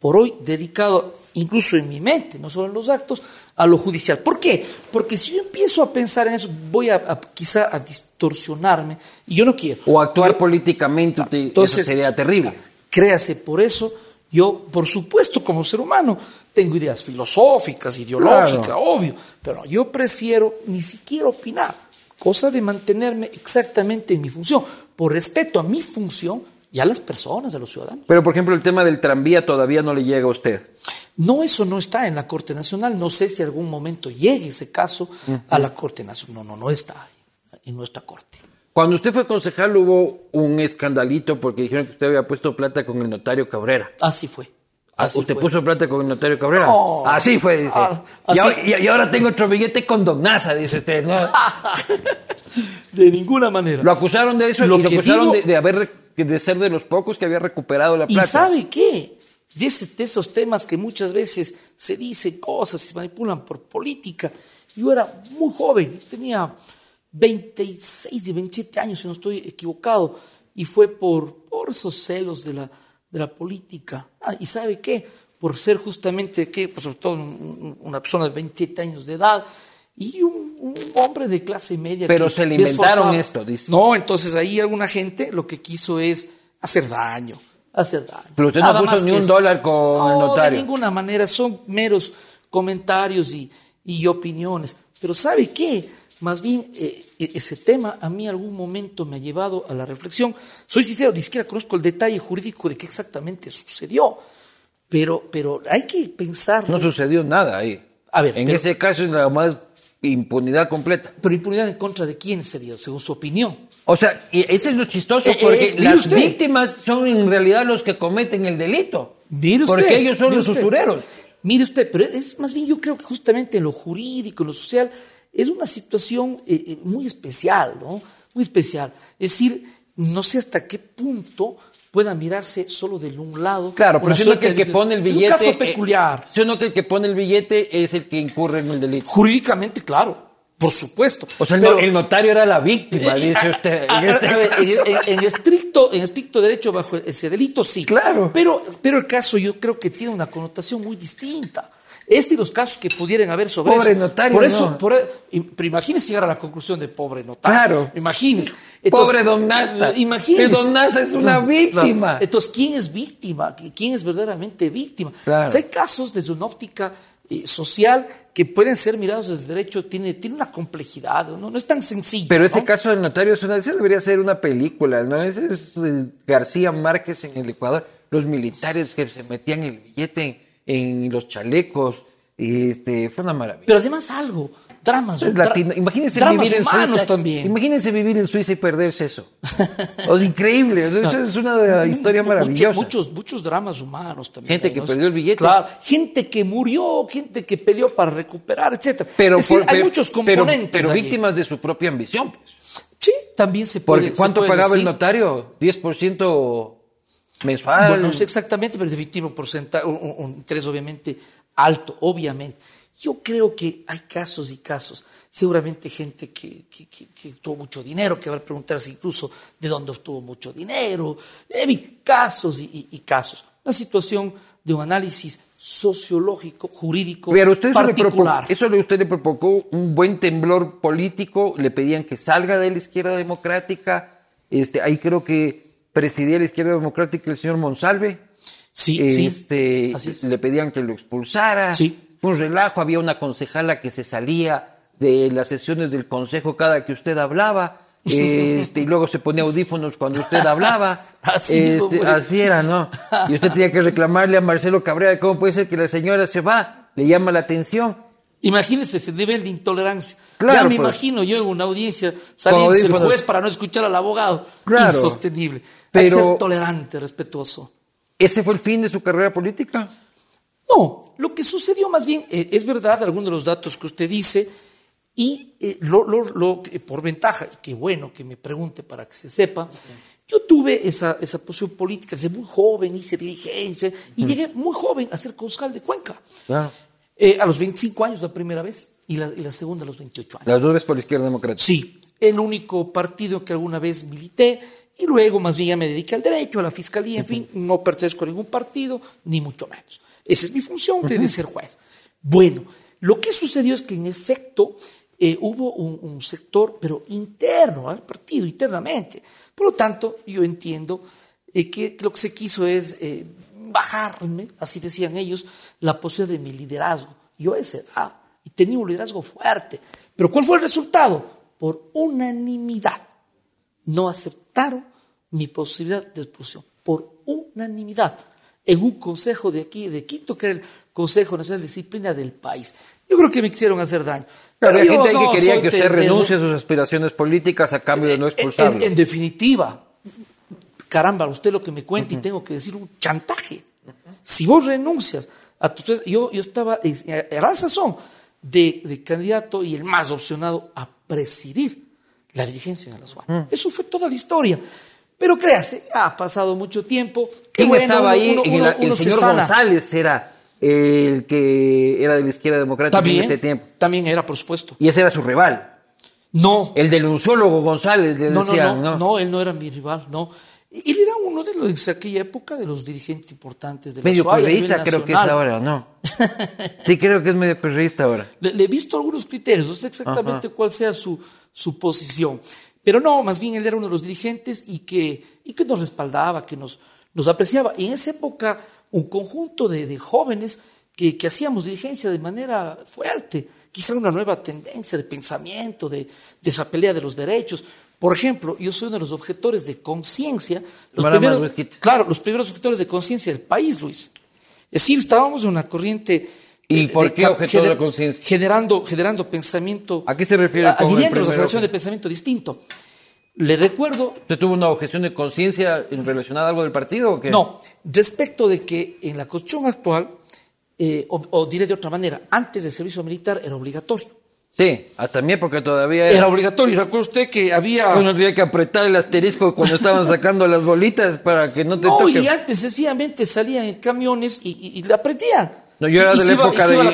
por hoy dedicado, incluso en mi mente, no solo en los actos, a lo judicial. ¿Por qué? Porque si yo empiezo a pensar en eso, voy a, a- quizá a distorsionarme, y yo no quiero. O actuar Yo- políticamente, usted- Entonces, eso sería terrible. Créase, por eso yo, por supuesto, como ser humano, tengo ideas filosóficas, ideológicas, Claro. obvio, pero yo prefiero ni siquiera opinar, cosa de mantenerme exactamente en mi función, por respeto a mi función y a las personas, a los ciudadanos. Pero, por ejemplo, el tema del tranvía todavía no le llega a usted. No, eso no está en la Corte Nacional, no sé si algún momento llegue ese caso a la Corte Nacional, no, no, no está en nuestra Corte. Cuando usted fue concejal hubo un escandalito porque dijeron que usted había puesto plata con el notario Cabrera. Así fue. Ah, Así ¿Usted fue. puso plata con el notario Cabrera? No. Así fue, dice. Ah, y, así- ahora, y- y ahora tengo otro billete con Donaza, dice usted. ¿no? De ninguna manera. Lo acusaron de eso Lo y lo acusaron digo- de, de haber de ser de los pocos que había recuperado la ¿Y plata. sabe qué? De, ese- de esos temas que muchas veces se dicen cosas, se manipulan por política. Yo era muy joven, tenía 26 y 27 años, si no estoy equivocado, y fue por, por esos celos de la, de la política. Ah, ¿Y sabe qué? Por ser justamente, ¿qué? Pues sobre todo un- un- una persona de 27 años de edad y un, un hombre de clase media. Pero que se le inventaron esto, dice. No, entonces ahí alguna gente lo que quiso es hacer daño, hacer daño. Pero usted no Nada puso más ni un eso. dólar con el No, notario. de ninguna manera, son meros comentarios y, y opiniones. Pero ¿sabe qué? Más bien, eh, ese tema a mí algún momento me ha llevado a la reflexión. Soy sincero, ni siquiera conozco el detalle jurídico de qué exactamente sucedió. Pero, pero hay que pensar. No sucedió nada ahí. A ver, en pero- ese caso es la más impunidad completa. Pero impunidad en contra de quién sería, según su opinión. O sea, ese es lo chistoso, Eh, porque eh, mire las usted. víctimas son en realidad los que cometen el delito. Mire usted, Porque ellos son los usted. usureros. Mire usted, pero es más bien yo creo que justamente en lo jurídico, en lo social, es una situación eh, eh, muy especial, ¿no? Muy especial. Es decir, no sé hasta qué punto pueda mirarse solo de un lado. Claro, pero si no que el que pone el es billete. Un caso eh, peculiar. si no que el que pone el billete es el que incurre en el delito. Jurídicamente, claro, por supuesto. O sea, el, Pero- no- el notario era la víctima, Eh, dice usted. en este en- en estricto, en estricto derecho bajo ese delito, sí. Claro. Pero, pero el caso yo creo que tiene una connotación muy distinta. Este y los casos que pudieran haber sobre Pobre eso. notario, Por eso, no. por- y- pero imagínese llegar a la conclusión de pobre notario. Claro. Imagínese. Pobre don Nasa. Imagínese. El don Nasa es una víctima. claro. Entonces, ¿quién es víctima? ¿Quién es verdaderamente víctima? Claro. O sea, hay casos desde una óptica eh, social que pueden ser mirados desde el derecho, tiene, tiene una complejidad, ¿no? no es tan sencillo. Pero ese ¿no? caso del notario es una, ese debería ser una película, ¿no? Ese es eh, García Márquez en el Ecuador, los militares que se metían el billete en, los chalecos, este, fue una maravilla. Pero además algo, dramas, Es dra-. Imagínense dramas vivir en humanos Suiza. también. Imagínense vivir en Suiza y perderse eso. O sea, increíble. Eso es una historia maravillosa. muchos, muchos dramas humanos también. Gente ¿no? que perdió el billete. Claro, gente que murió, gente que peleó para recuperar, etcétera. pero, Es decir, hay muchos componentes. Pero, víctimas de su propia ambición. Pues. Sí, también se puede. Porque se ¿cuánto puede pagaba el notario? ¿10% mensual? Bueno, no sé exactamente, pero definitivamente un porcentaje, un, un- interés obviamente alto, obviamente. Yo creo que hay casos y casos. Seguramente gente que, que, que- que tuvo mucho dinero, que va a preguntarse incluso de dónde obtuvo mucho dinero. Fin, casos y, y- y casos. Una situación de un análisis sociológico, jurídico Pero usted eso le, propo- particular. eso le usted le provocó un buen temblor político, le pedían que salga de la izquierda democrática, este, ahí creo que presidía la izquierda democrática el señor Monsalve, sí, este, sí. Así es. le pedían que lo expulsara, Sí. fue un relajo, había una concejala que se salía de las sesiones del consejo cada que usted hablaba, este, y luego se ponía audífonos cuando usted hablaba, Así mismo Este, así era, ¿no? Y usted tenía que reclamarle a Marcelo Cabrera cómo puede ser que la señora se va, le llama la atención. Imagínense ese nivel de intolerancia. Claro, ya me pues. imagino yo en una audiencia saliendo el audífonos. juez para no escuchar al abogado. Claro. Insostenible. Hay Pero- que ser tolerante, respetuoso. ¿Ese fue el fin de su carrera política? No, lo que sucedió más bien, eh, es verdad, algunos de los datos que usted dice, y eh, lo, lo- lo que- por ventaja, y qué bueno que me pregunte para que se sepa, yo tuve esa, esa posición política desde muy joven, hice dirigencia, y llegué muy joven a ser concejal de Cuenca. Claro. Eh, a los 25 años la primera vez, y la, y la segunda a los 28 años. Las dos veces por la izquierda democrática. Sí, el único partido que alguna vez milité y luego más bien ya me dediqué al derecho, a la fiscalía, en fin, no pertenezco a ningún partido, ni mucho menos. Esa es mi función, de ser juez. Bueno, lo que sucedió es que en efecto eh, hubo un, un sector, pero interno al partido, internamente. Por lo tanto, yo entiendo eh, que, que lo que se quiso es bajarme, así decían ellos, la posibilidad de mi liderazgo. Yo a esa edad, y tenía un liderazgo fuerte. Pero ¿cuál fue el resultado? Por unanimidad. No aceptaron mi posibilidad de expulsión. Por unanimidad. En un consejo de aquí, de Quito, que era el Consejo Nacional de Disciplina del país. Yo creo que me quisieron hacer daño. Pero había yo gente ahí no que quería que usted renuncie a sus aspiraciones políticas a cambio de no En, expulsarlo. en definitiva, caramba, usted lo que me cuenta y tengo que decir un chantaje. Si vos renuncias tu... Yo, yo estaba a la sazón de, de candidato y el más opcionado a presidir la dirigencia de la SUA. Eso fue toda la historia. Pero créase, ha pasado mucho tiempo. ¿Quién bueno, estaba uno- ahí? uno- el, uno- el se señor sana. González era el que era de la izquierda democrática en También, ese tiempo. también era, por supuesto. Y ese era su rival. No, El del luciólogo González, le no, no, no, ¿no? no, él no era mi rival, no. Él era uno de los, en aquella época, de los dirigentes importantes de la Medio correísta creo que es ahora, ¿no? sí, creo que es medio correísta ahora. Le, le he visto algunos criterios, no sé exactamente cuál sea su, su posición. Pero no, más bien él era uno de los dirigentes y que, y que nos respaldaba, que nos, nos apreciaba. Y en esa época, un conjunto de, de jóvenes que, que hacíamos dirigencia de manera fuerte, quizá una nueva tendencia de pensamiento, de, de esa pelea de los derechos. Por ejemplo, yo soy uno de los objetores de conciencia, los primeros, claro, los primeros objetores de conciencia del país, Luis. Es decir, estábamos en una corriente ¿Y eh, por de qué objetor de conciencia? Generando, generando pensamiento. ¿A qué se refiere a- con el adhiriéndonos a primero? generación de pensamiento distinto. Le recuerdo, ¿Usted tuvo una objeción de conciencia en relacionada a algo del partido o qué? no, respecto de que en la constitución actual, eh, o, o diré de otra manera, antes del servicio militar era obligatorio. Sí, hasta mi época todavía Era era. obligatorio. Y recuerda usted que había. Uno tenía que apretar el asterisco cuando estaban sacando las bolitas para que no te no, toque. y antes sencillamente salían en camiones y, y, y le aprendían. No, yo era de se la época se de, la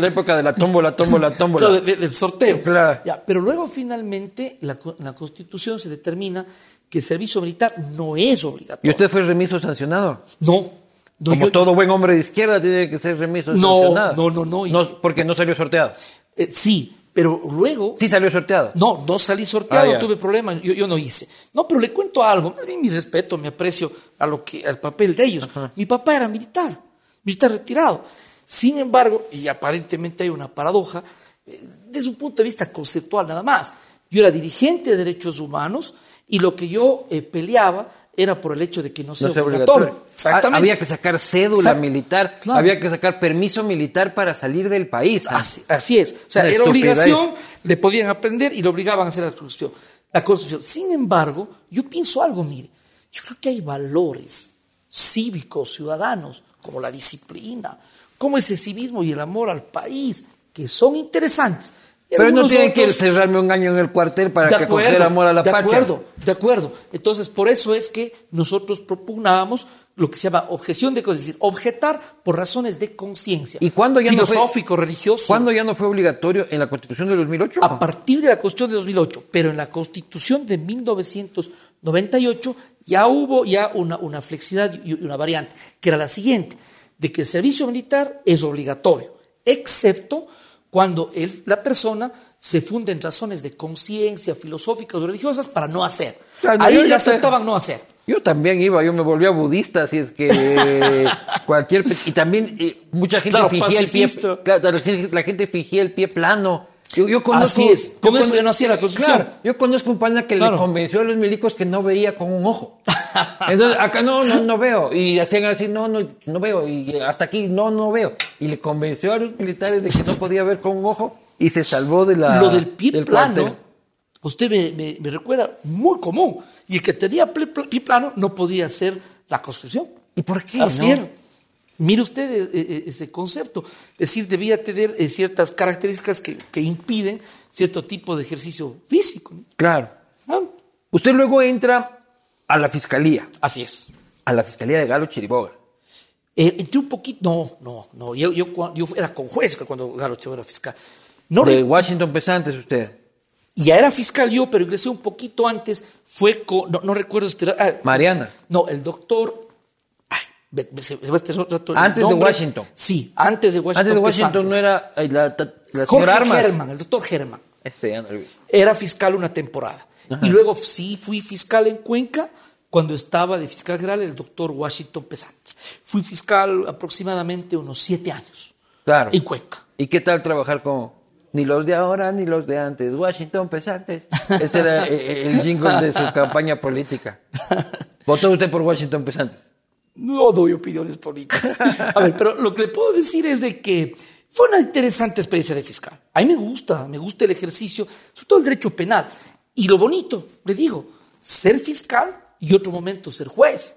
la época de la tómbola, tómbola, tómbola. Claro, de- del sorteo. Claro. Ya, pero luego finalmente la, la Constitución se determina que el servicio militar no es obligatorio. ¿Y usted fue remiso sancionado? No. no, Como yo- todo buen hombre de izquierda tiene que ser remiso No, sancionado. no, no, no. porque no salió sorteado. Eh, sí, pero luego. Sí salió sorteado. No, no salí sorteado, Ah, tuve problemas, yo, yo no hice. No, pero le cuento algo, más bien mi respeto, mi aprecio a lo que, al papel de ellos. Mi papá era militar, militar retirado. Sin embargo, y aparentemente hay una paradoja, eh, desde un punto de vista conceptual nada más. Yo era dirigente de derechos humanos y lo que yo eh, peleaba era por el hecho de que no sea, No sea obligatorio. obligatorio. Exactamente. Ha- Había que sacar cédula Exacto. militar, Claro. había que sacar permiso militar para salir del país. ¿ah? Así, así es. O sea, Una era obligación, le podían aprender y lo obligaban a hacer la Constitución. La Constitución. Sin embargo, yo pienso algo, mire, yo creo que hay valores cívicos, ciudadanos, como la disciplina, como ese civismo y el amor al país, que son interesantes. Pero no tienen que cerrarme un año en el cuartel para de que acuerdo, coger amor a la de patria. acuerdo, de acuerdo. Entonces, por eso es que nosotros propugnábamos lo que se llama objeción de conciencia, es decir, objetar por razones de conciencia. ¿Y cuándo ya no fue- filosófico, religioso. ¿Cuándo ya no fue obligatorio en la Constitución de 2008? A partir de la Constitución de 2008, pero en la Constitución de 1998 ya hubo ya una, una flexibilidad y una variante, que era la siguiente, de que el servicio militar es obligatorio, excepto cuando el- la persona se funda en razones de conciencia, filosóficas o religiosas para no hacer. Claro, Ahí yo le aceptaban no hacer. Yo también iba, yo me volvía budista, así es que cualquier... pe- Y también eh, mucha gente Claro, fingía el pie... Claro, la gente, la gente fingía el pie plano. Yo, yo conozco, Así es. Yo eso con- ya no hacía la Constitución. Claro, yo conozco un pana que Claro. le convenció a los milicos que no veía con un ojo. Entonces, acá no, no, no veo. Y hacían así, no, no, no veo. Y hasta aquí, no, no veo. Y le convenció a los militares de que no podía ver con un ojo y se salvó de la... Lo del pie del plano, usted me, me- me recuerda, muy común. Y el que tenía pie, pie plano no podía hacer la Constitución. ¿Y por qué? Así no? era. Mire usted eh, eh, ese concepto. Es decir, debía tener eh, ciertas características que, que impiden cierto tipo de ejercicio físico. ¿no? Claro. Ah, Usted luego entra a la fiscalía, Así es. a la fiscalía de Galo Chiriboga. Eh, entré un poquito, no, no, no. Yo, yo, era con juez cuando Galo Chávez era fiscal. No, de Washington Pesantes usted. ya era fiscal yo, pero ingresé un poquito antes. Fue con, no, no recuerdo este. ah, Mariana. No, el doctor. Antes de. Washington. Sí, antes de Washington. Antes de Washington no era eh, la, la Jorge. Germán, el doctor vi. Era fiscal una temporada. Y luego sí fui fiscal en Cuenca cuando estaba de fiscal general el doctor Washington Pesantes. Fui fiscal aproximadamente unos siete años Claro. en Cuenca. ¿Y qué tal trabajar con ni los de ahora ni los de antes? Washington Pesantes. Ese era eh, el jingle de su campaña política. ¿Votó usted por Washington Pesantes? No doy opiniones políticas. A ver, pero lo que le puedo decir es de que fue una interesante experiencia de fiscal. A mí me gusta, me gusta el ejercicio, sobre todo el derecho penal. Y lo bonito, le digo, ser fiscal y otro momento ser juez.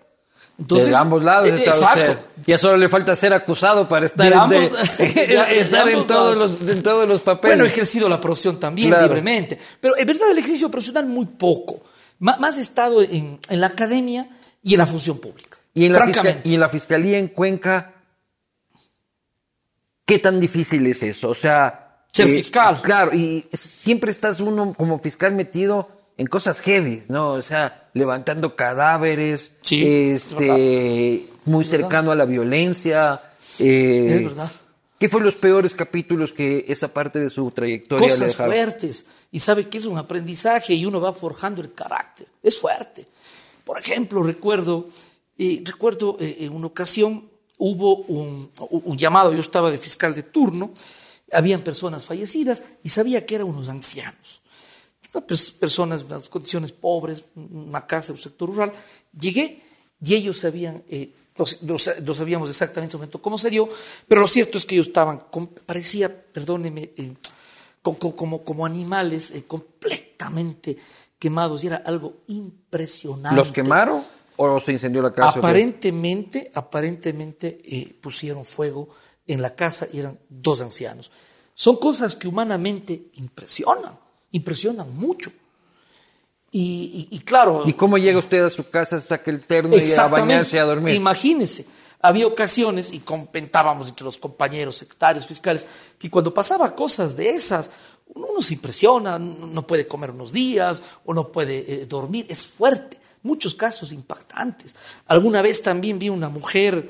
Entonces, de ambos lados eh, está exacto. usted. Ya solo le falta ser acusado para estar, De en, ambos- de- de- de estar en, ambos todos lados. los, en todos los papeles. Bueno, he ejercido la profesión también Claro. libremente. Pero en verdad el ejercicio profesional muy poco. Más he estado en, en la academia y en la función pública. Y en, la y en la fiscalía en Cuenca, ¿qué tan difícil es eso? O sea. Ser fiscal. Claro, y es- siempre estás uno como fiscal metido en cosas heavy, ¿no? O sea, levantando cadáveres, Sí, es este, muy cercano a la violencia. eh, Es verdad. ¿Qué fue los peores capítulos que esa parte de su trayectoria le cosas dejaron? fuertes y sabe que es un aprendizaje y uno va forjando el carácter. Es fuerte. Por ejemplo, recuerdo, recuerdo eh, en una ocasión hubo un, llamado, yo estaba de fiscal de turno, habían personas fallecidas y sabía que eran unos ancianos. Personas en condiciones pobres, una casa un sector rural. Llegué y ellos sabían, eh, sabíamos exactamente cómo se dio, pero lo cierto es que ellos estaban, parecía, perdóneme, eh, co- co- como, como animales eh, completamente quemados y era algo impresionante. ¿Los quemaron o se incendió la casa? Aparentemente, aparentemente eh, pusieron fuego en la casa y eran dos ancianos. Son cosas que humanamente impresionan, impresionan mucho. Y, y- y claro, ¿Y cómo llega usted a su casa, saca el terno y a bañarse y a dormir? Imagínese, había ocasiones, y comentábamos entre los compañeros secretarios fiscales, que cuando pasaba cosas de esas, uno, se impresiona, no no puede comer unos días, o no puede eh, dormir, es fuerte. Muchos casos impactantes. Alguna vez también vi una mujer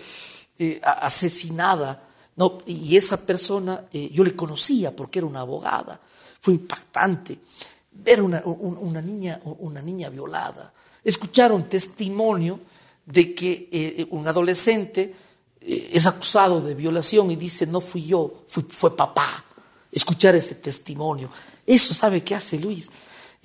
eh, asesinada, ¿no? y esa persona eh, yo le conocía porque era una abogada. Fue impactante ver una, un- una niña, una niña violada, escuchar un testimonio de que eh, un adolescente es acusado de violación y dice, no fui yo, fue papá. Escuchar ese testimonio. Eso sabe qué hace Luis.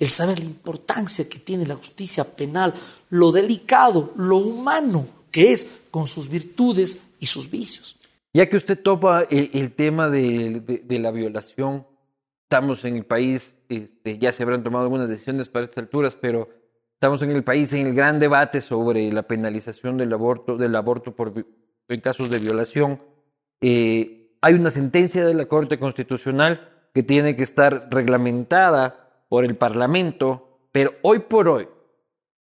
El saber la importancia que tiene la justicia penal, lo delicado, lo humano que es con sus virtudes y sus vicios. Ya que usted topa el, tema de, la violación, estamos en el país, este, ya se habrán tomado algunas decisiones para estas alturas, pero estamos en el país en el gran debate sobre la penalización del aborto, del aborto por, en casos de violación. Eh, hay una sentencia de la Corte Constitucional que tiene que estar reglamentada por el Parlamento, pero hoy por hoy,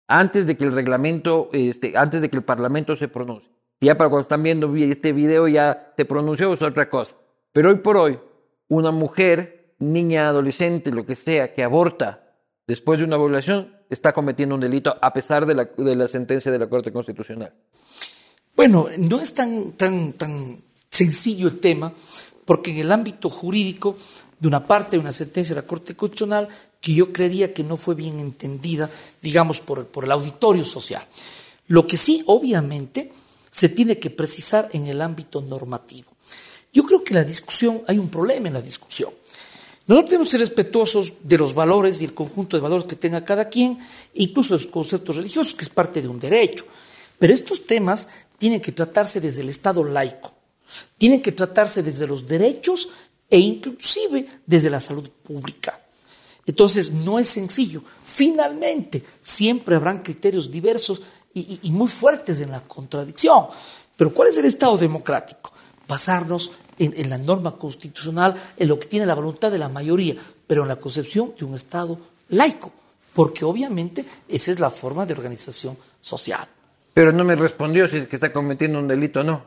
antes de que el reglamento, este, antes de que el Parlamento se pronuncie. Ya para cuando están viendo vi- este video ya se pronunció, es otra cosa. Pero hoy por hoy, una mujer, niña, adolescente, lo que sea, que aborta después de una violación, está cometiendo un delito a pesar de la, de la sentencia de la Corte Constitucional. Bueno, no es tan, tan, tan sencillo el tema, porque en el ámbito jurídico, de una parte de una sentencia de la Corte Constitucional, que yo creería que no fue bien entendida, digamos, por, el- auditorio social. Lo que sí, obviamente, se tiene que precisar en el ámbito normativo. Yo creo que la discusión, hay un problema en la discusión. Nosotros tenemos que ser respetuosos de los valores y el conjunto de valores que tenga cada quien, incluso los conceptos religiosos, que es parte de un derecho. Pero estos temas tienen que tratarse desde el Estado laico, tienen que tratarse desde los derechos e inclusive desde la salud pública. Entonces, no es sencillo. Finalmente, siempre habrán criterios diversos y, y- y muy fuertes en la contradicción. Pero ¿cuál es el Estado democrático? Basarnos en, en la norma constitucional, en lo que tiene la voluntad de la mayoría, pero en la concepción de un Estado laico, porque obviamente esa es la forma de organización social. Pero no me respondió si es que está cometiendo un delito o no.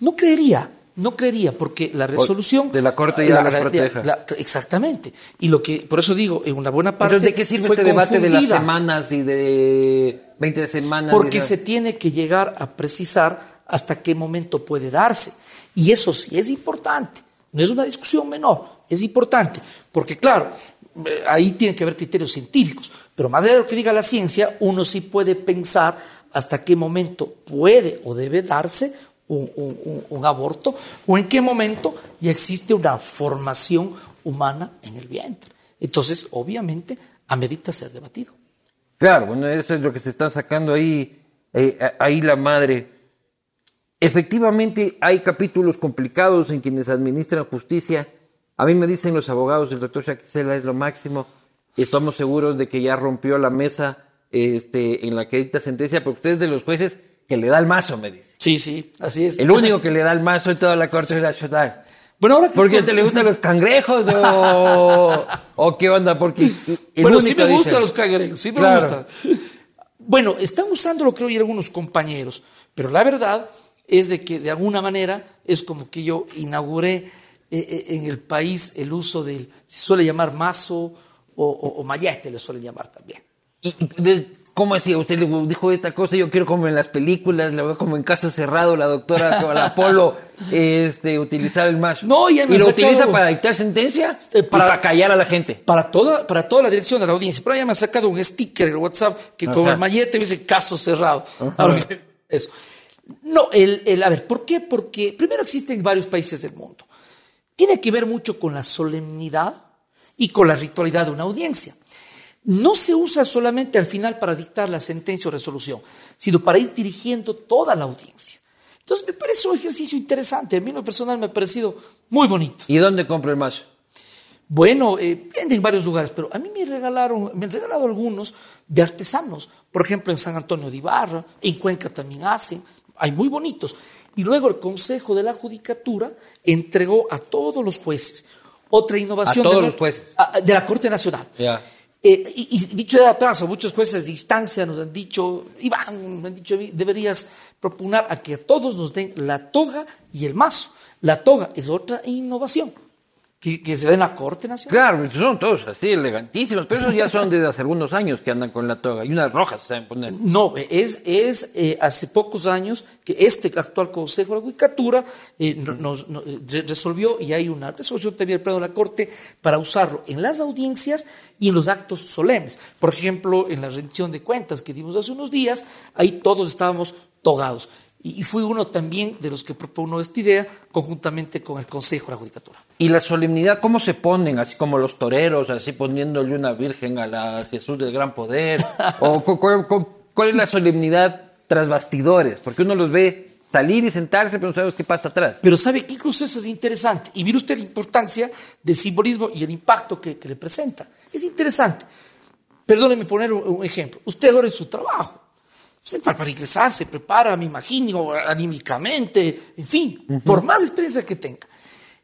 No creería, no creería, porque la resolución de la Corte ya los proteja. exactamente. Y lo que, por eso digo, en una buena parte. Entonces, ¿de qué sirve este debate de las semanas y de 20 semanas? Porque se tiene que llegar a precisar hasta qué momento puede darse. Y eso sí es importante. No es una discusión menor, es importante. Porque claro, eh, ahí tiene que haber criterios científicos. Pero más allá de lo que diga la ciencia, uno sí puede pensar hasta qué momento puede o debe darse un, aborto o en qué momento ya existe una formación humana en el vientre. Entonces, obviamente, amerita ser debatido. Claro, bueno, eso es lo que se está sacando ahí, eh, ahí la madre. Efectivamente, hay capítulos complicados en quienes administran justicia. A mí me dicen los abogados, el doctor Shaquisela es lo máximo. Estamos seguros de que ya rompió la mesa este, en la que dicta sentencia, pero ustedes de los jueces que le da el mazo, me dice. Sí, sí, así es. El único que le da el mazo en toda la Corte Nacional. Bueno, ahora que ¿Porque te le gustan los cangrejos o, o qué onda? Porque Bueno, sí me dice- gustan los cangrejos, sí me Claro. gustan. Bueno, están usándolo creo y algunos compañeros, pero la verdad es de que de alguna manera es como que yo inauguré eh, eh, en el país el uso del, se suele llamar mazo o, o, le suelen llamar también. ¿Y de- ¿Cómo así? Usted le dijo esta cosa, yo quiero como en las películas, la veo como en caso cerrado, la doctora con Apolo este, utilizar el macho. No, ya me ¿Y lo sacado- utiliza para dictar sentencia? Eh, pues- para callar a la gente. Para toda, para toda la dirección de la audiencia. Pero ya me han sacado un sticker en WhatsApp que con Ajá. el mallete me dice caso cerrado. Ahora, Eso. No, el, el- a ver, ¿por qué? Porque primero existen varios países del mundo. Tiene que ver mucho con la solemnidad y con la ritualidad de una audiencia. No se usa solamente al final para dictar la sentencia o resolución, sino para ir dirigiendo toda la audiencia. Entonces me parece un ejercicio interesante. A mí en lo personal me ha parecido muy bonito. ¿Y dónde compra el macho? Bueno, eh, en varios lugares, pero a mí me regalaron, me han regalado algunos de artesanos. Por ejemplo, en San Antonio de Ibarra, en Cuenca también hacen, hay muy bonitos. Y luego el Consejo de la Judicatura entregó a todos los jueces otra innovación A todos de, los jueces. a- de la Corte Nacional. Ya. Eh, y, dicho de paso, muchos jueces de instancia nos han dicho, Iván, me han dicho, deberías propugnar a que a todos nos den la toga y el mazo. La toga es otra innovación que, que se da en la Corte Nacional. Claro, son todos así, elegantísimos, pero esos ya son desde hace algunos años que andan con la toga. Y unas rojas se saben poner. No, es, es eh, hace pocos años que este actual Consejo de la Judicatura eh, no- nos, no- eh, re- resolvió y hay una resolución también del Pleno de la Corte para usarlo en las audiencias y en los actos solemnes. Por ejemplo, en la rendición de cuentas que dimos hace unos días, ahí todos estábamos togados. Y, fui uno también de los que propugnó esta idea conjuntamente con el Consejo de la Judicatura. Y la solemnidad, ¿cómo se ponen? Así como los toreros, así poniéndole una virgen a la Jesús del Gran Poder. ¿O cu- cu- cu- cuál es la solemnidad tras bastidores? Porque uno los ve salir y sentarse, pero no sabes qué pasa atrás. Pero sabe que incluso eso es interesante. Y mire usted la importancia del simbolismo y el impacto que, que le presenta. Es interesante. Perdóneme poner un, un ejemplo. Usted ahora en su trabajo. Usted para, para ingresar se prepara, me imagino, anímicamente, en fin, por más experiencia que tenga.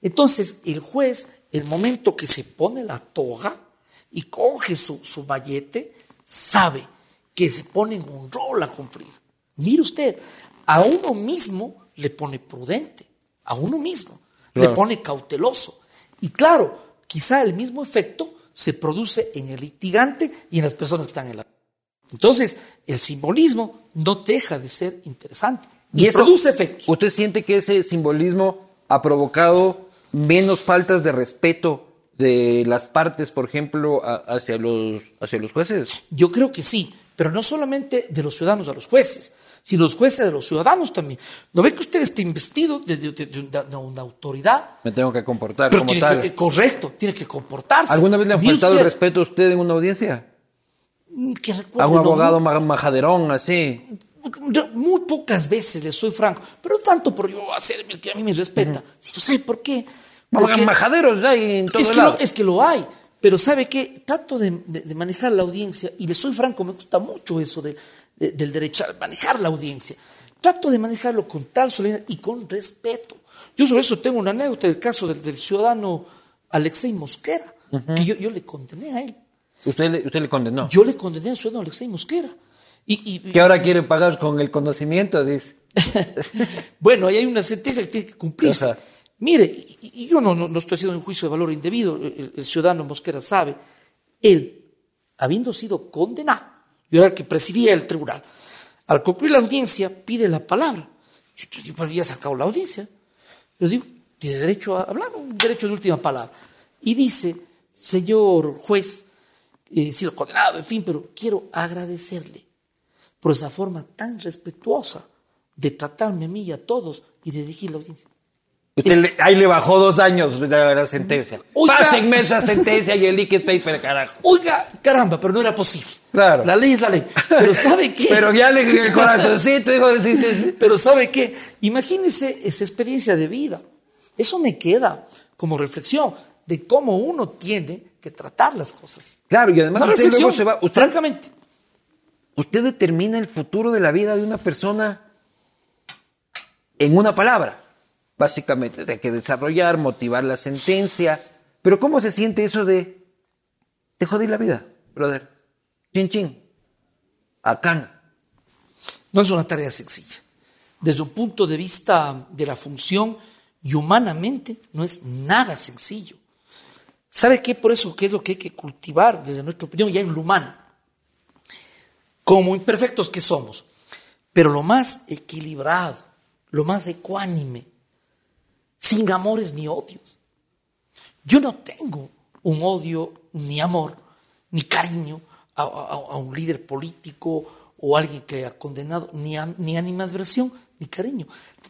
Entonces, el juez, el momento que se pone la toga y coge su, su mallete, sabe que se pone en un rol a cumplir. Mire usted, a uno mismo le pone prudente, a uno mismo Claro. le pone cauteloso. Y claro, quizá el mismo efecto se produce en el litigante y en las personas que están en la... Entonces, el simbolismo no deja de ser interesante y, esto- produce efectos. ¿Usted siente que ese simbolismo ha provocado menos faltas de respeto de las partes, por ejemplo, a- hacia los, hacia los jueces? Yo creo que sí, pero no solamente de los ciudadanos a los jueces, sino los jueces de los ciudadanos también. ¿No ve que usted está investido de, de- de- de una, de una autoridad? Me tengo que comportar Pero como tiene tal. que- eh, correcto, tiene que comportarse. ¿Alguna vez le ha Mire faltado el respeto a usted en una audiencia? Que A un abogado ma- majaderón, así. Muy pocas veces le soy franco, pero no tanto por yo hacerme el que a mí me respeta, sino ¿sabe por qué? Porque Majaderos hay en todo es, que lado. lo, es que lo hay, pero ¿sabe qué? Trato de, de- de manejar la audiencia y le soy franco, me gusta mucho eso de- de- del derecho a manejar la audiencia. Trato de manejarlo con tal solemnidad y con respeto. Yo sobre eso tengo una anécdota del caso del, del ciudadano Alexei Mosquera, que yo, yo le condené a él. Usted le, usted le condenó. Yo le condené al ciudadano Alexei Mosquera. Y, y- Que ahora quiere pagar con el conocimiento, dice. bueno, ahí hay una sentencia que tiene que cumplirse. Ajá. Mire, y, y yo no, no, no estoy haciendo un juicio de valor indebido, el, el ciudadano Mosquera sabe, él, habiendo sido condenado, yo era el que presidía el tribunal, al concluir la audiencia pide la palabra. Yo, yo, yo había sacado la audiencia. Yo digo, tiene derecho a hablar, un derecho de última palabra. Y dice, señor juez, he sido condenado, en fin, pero quiero agradecerle por esa forma tan respetuosa de tratarme a mí y a todos y de dirigir la audiencia. Usted Es- le- ahí le bajó dos años la, la sentencia. Oiga. Pásenme esa sentencia y el liquid paper, carajo. Oiga, caramba, pero no era posible. Claro. La ley es la ley. Pero ¿sabe qué? Pero ya le el corazoncito, dijo, sí, sí, sí. Pero ¿sabe qué? Imagínese esa experiencia de vida. Eso me queda como reflexión de cómo uno tiene que tratar las cosas. Claro, y además Una usted luego se va. Usted, francamente. usted determina el futuro de la vida de una persona en una palabra. Básicamente, hay que desarrollar, motivar la sentencia. Pero ¿cómo se siente eso de, te jodí la vida, brother? Chin, chin. Acá. No es una tarea sencilla. Desde un punto de vista de la función y humanamente no es nada sencillo. ¿Sabe qué? Por eso, ¿qué es lo que hay que cultivar desde nuestra opinión ya en lo humano? Como imperfectos que somos, pero lo más equilibrado, lo más ecuánime, sin amores ni odios. Yo no tengo un odio, ni amor, ni cariño a, a- un líder político o alguien que ha condenado, ni, a- ni animadversión, ni cariño.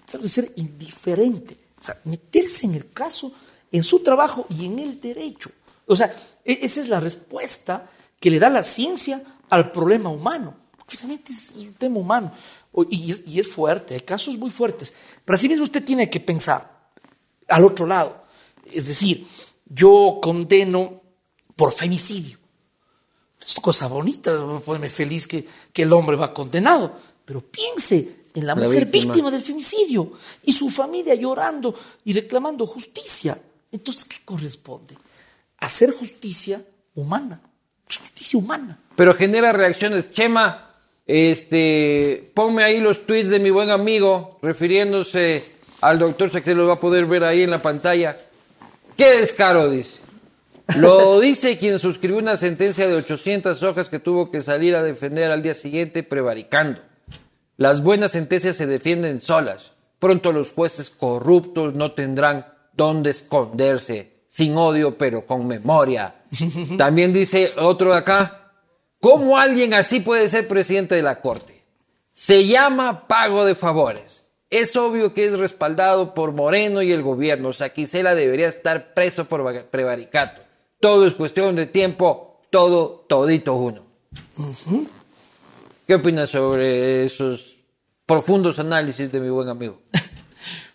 Ser indiferente, o sea, meterse en el caso, en su trabajo y en el derecho. O sea, e- esa es la respuesta que le da la ciencia al problema humano. Porque realmente es un tema humano. Y, es- y es fuerte, hay casos muy fuertes. Pero así mismo usted tiene que pensar al otro lado. Es decir, yo condeno por femicidio. Es una cosa bonita, ponerme feliz que, que el hombre va condenado. Pero piense en la La mujer víctima. víctima. del femicidio y su familia llorando y reclamando justicia. Entonces, ¿qué corresponde? Hacer justicia humana. Justicia humana. Pero genera reacciones. Chema, este, ponme ahí los tweets de mi buen amigo, refiriéndose al doctor, sé que lo va a poder ver ahí en la pantalla. ¡Qué descaro! Dice. Lo dice quien suscribió una sentencia de 800 hojas que tuvo que salir a defender al día siguiente prevaricando. Las buenas sentencias se defienden solas. Pronto los jueces corruptos no tendrán dónde esconderse, sin odio pero con memoria. También dice otro de acá, ¿cómo alguien así puede ser presidente de la Corte? Se llama pago de favores. Es obvio que es respaldado por Moreno y el gobierno. Saquicela debería estar preso por prevaricato. Todo es cuestión de tiempo, todo, todito uno. ¿Qué opinas sobre esos profundos análisis de mi buen amigo?